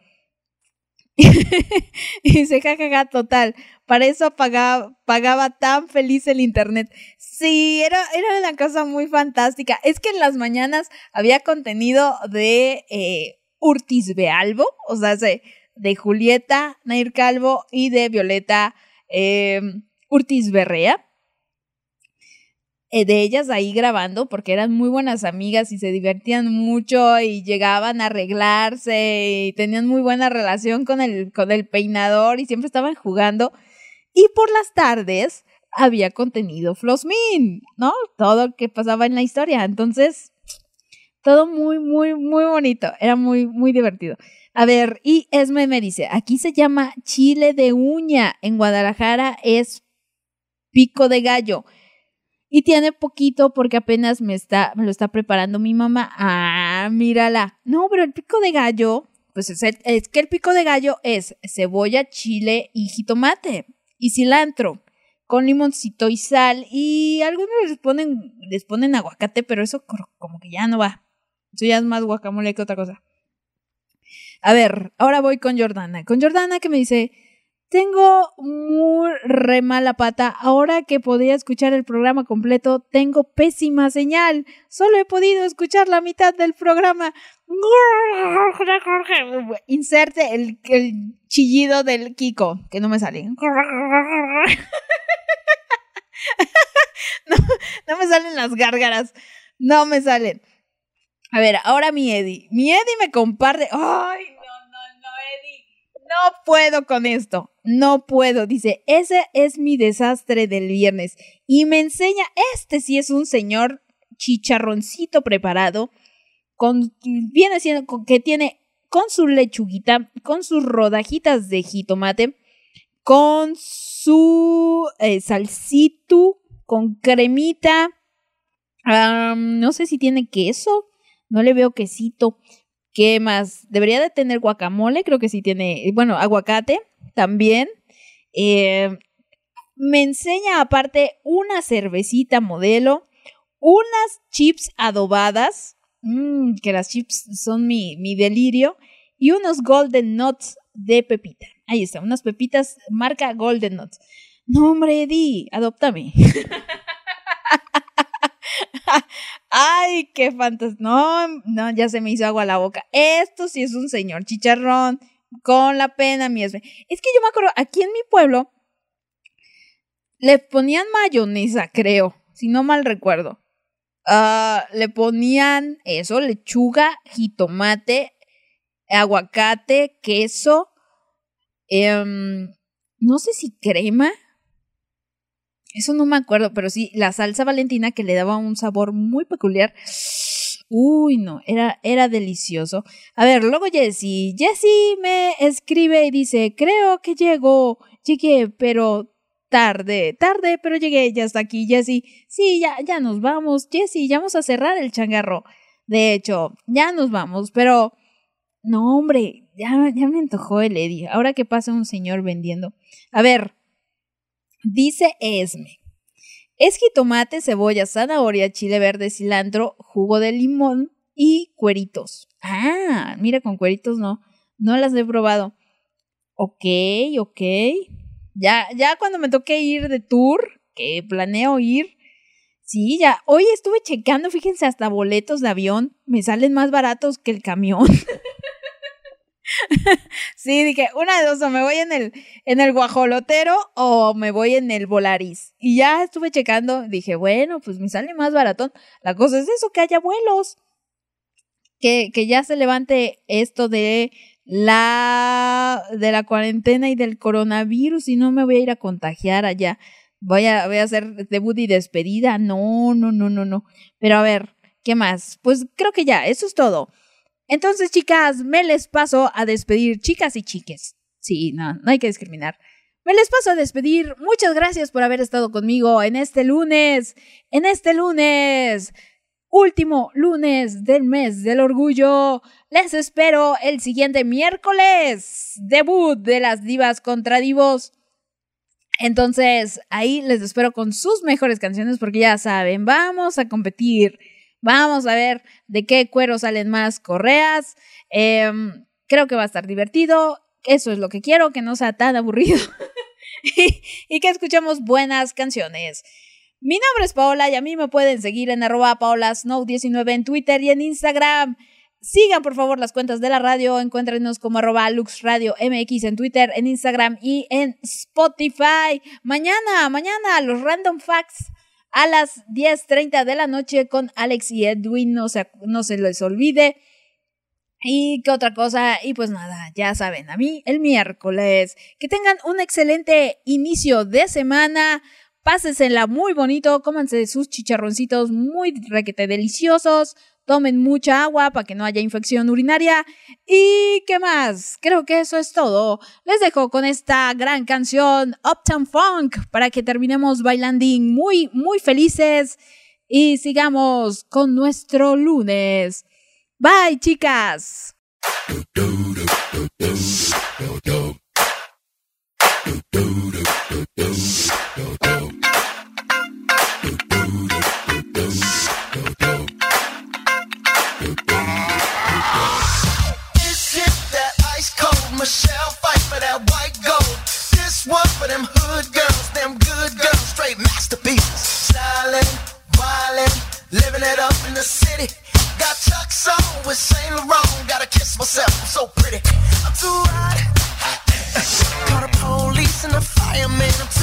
y dice, jajaja, total. Para eso pagaba, pagaba tan feliz el internet. Sí, era, era una cosa muy fantástica. Es que en las mañanas había contenido de eh, Urtis Bealbo, o sea, de Julieta Nair Calvo y de Violeta eh, Urtis Berrea. Eh, de ellas ahí grabando porque eran muy buenas amigas y se divertían mucho y llegaban a arreglarse y tenían muy buena relación con el, con el peinador y siempre estaban jugando. Y por las tardes había contenido Flosmin, ¿no? Todo lo que pasaba en la historia. Entonces, todo muy, muy, muy bonito. Era muy, muy divertido. A ver, y Esme me dice, aquí se llama chile de uña. En Guadalajara es pico de gallo. Y tiene poquito porque apenas me está, me lo está preparando mi mamá. Ah, mírala. No, pero el pico de gallo, pues es, el- que el pico de gallo es cebolla, chile y jitomate y cilantro con limoncito y sal y algunos les ponen les ponen aguacate, pero eso como que ya no va. Eso ya es más guacamole que otra cosa. A ver, ahora voy con Jordana. Con Jordana que me dice, tengo muy re mala pata. Ahora que podía escuchar el programa completo, tengo pésima señal. Solo he podido escuchar la mitad del programa. Inserte el, el chillido del Kiko, que no me sale. No, no me salen las gárgaras. No me salen. A ver, ahora mi Eddie. Mi Eddie me comparte. ¡Ay, no, no, no, Eddie! No puedo con esto. No puedo. Dice, ese es mi desastre del viernes. Y me enseña, este sí es un señor chicharroncito preparado. Con, viene siendo que tiene con su lechuguita, con sus rodajitas de jitomate, con su eh, salsito, con cremita. no sé si tiene queso. No le veo quesito. ¿Qué más? Debería de tener guacamole, creo que sí tiene, bueno, aguacate también. Eh, me enseña aparte una cervecita modelo, unas chips adobadas, mm, que las chips son mi, delirio, y unos golden nuts de pepita. Ahí está, unas pepitas marca golden nuts. No, hombre, Eddie. Ay, qué fantástico. No, no, ya se me hizo agua la boca. Esto sí es un señor chicharrón. con la pena mi. Es que yo me acuerdo, aquí en mi pueblo le ponían mayonesa, creo, si no mal recuerdo. Ah, le ponían eso, lechuga, jitomate, aguacate, queso, em, no sé si crema. Eso no me acuerdo, pero sí, la salsa valentina que le daba un sabor muy peculiar. Uy, no, era, era delicioso. A ver, luego Jessie. Jessie me escribe y dice, creo que llego, llegué, pero tarde, tarde, pero llegué, ya está aquí Jessie. Sí, ya, ya nos vamos, Jessie, ya vamos a cerrar el changarro. De hecho, ya nos vamos, pero... No, hombre, ya, ya me antojó el Eddie. Ahora que pasa un señor vendiendo. A ver, dice Esme. Es jitomate, cebolla, zanahoria, chile verde, cilantro, jugo de limón y cueritos. Ah, mira, con cueritos no. No las he probado. Ok, ok. Ya, ya cuando me toque ir de tour, que planeo ir. Sí, ya. Hoy estuve checando, fíjense, hasta boletos de avión. Me salen más baratos que el camión. Sí, dije, una de dos, o me voy en el, en el guajolotero o me voy en el Volaris. Y ya estuve checando, dije, bueno, pues me sale más baratón. La cosa es eso, que haya vuelos. Que, que ya se levante esto de la, de la cuarentena y del coronavirus y no me voy a ir a contagiar allá. Voy a, voy a hacer debut y despedida. No, no, no, no, no. Pero a ver, ¿qué más? Pues creo que ya, eso es todo. Entonces, chicas, me les paso a despedir, chicas y chiques. Sí, no, no hay que discriminar. Me les paso a despedir. Muchas gracias por haber estado conmigo en este lunes. En este lunes. Último lunes del mes del orgullo. Les espero el siguiente miércoles. Debut de las divas contra divos. Entonces, ahí les espero con sus mejores canciones porque ya saben, vamos a competir. Vamos a ver de qué cuero salen más correas. Em, creo que va a estar divertido. Eso es lo que quiero, que no sea tan aburrido. y, y que escuchemos buenas canciones. Mi nombre es Paola y a mí me pueden seguir en arroba paolasnow19 en Twitter y en Instagram. Sigan por favor las cuentas de la radio, encuéntrenos como arroba luxradio mx en Twitter, en Instagram y en Spotify. Mañana, mañana los random facts a las 10.30 de la noche con Alex y Edwin, no se, no se les olvide. Y qué otra cosa, y pues nada, ya saben, a mí el miércoles. Que tengan un excelente inicio de semana. Pásensela muy bonito, cómanse sus chicharroncitos muy requete deliciosos. Tomen mucha agua para que no haya infección urinaria. ¿Y qué más? Creo que eso es todo. Les dejo con esta gran canción Uptown Funk para que terminemos bailando muy, muy felices y sigamos con nuestro lunes. Bye, chicas. Michelle fight for that white gold. This one for them hood girls, them good girls, straight masterpieces. Stylin', wildin', living it up in the city. Got Chuck's on with Saint Laurent. Gotta kiss myself, I'm so pretty. I'm too hot. Call the police and the fireman. I'm too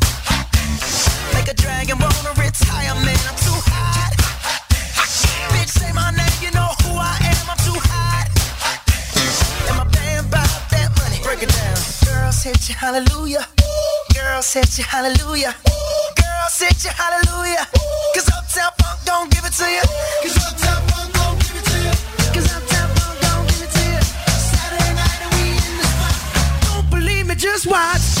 Make a dragon wanna retire, man, I'm too hot. Bitch, say my name, you know who I am, I'm too hot. And my band bought that money. Break it down. Girls hit you, hallelujah. Girls hit you, hallelujah. Girls hit you, hallelujah. Cause Uptown Funk don't give it to Uptown Funk don't give it to Uptown Funk don't give it to you. Saturday night and we in the spot. Don't believe me, just watch.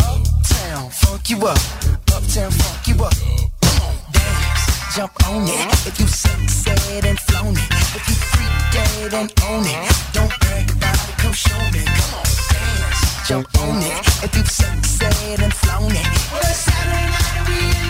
Uptown, funk you up. Uptown, funk you up. Come on, dance, jump on it. If you succeed and flown it, if you freak dead and own it, don't brag about it. Come show me. Come on, dance, jump on it. If you succeed and flown it, well Saturday night we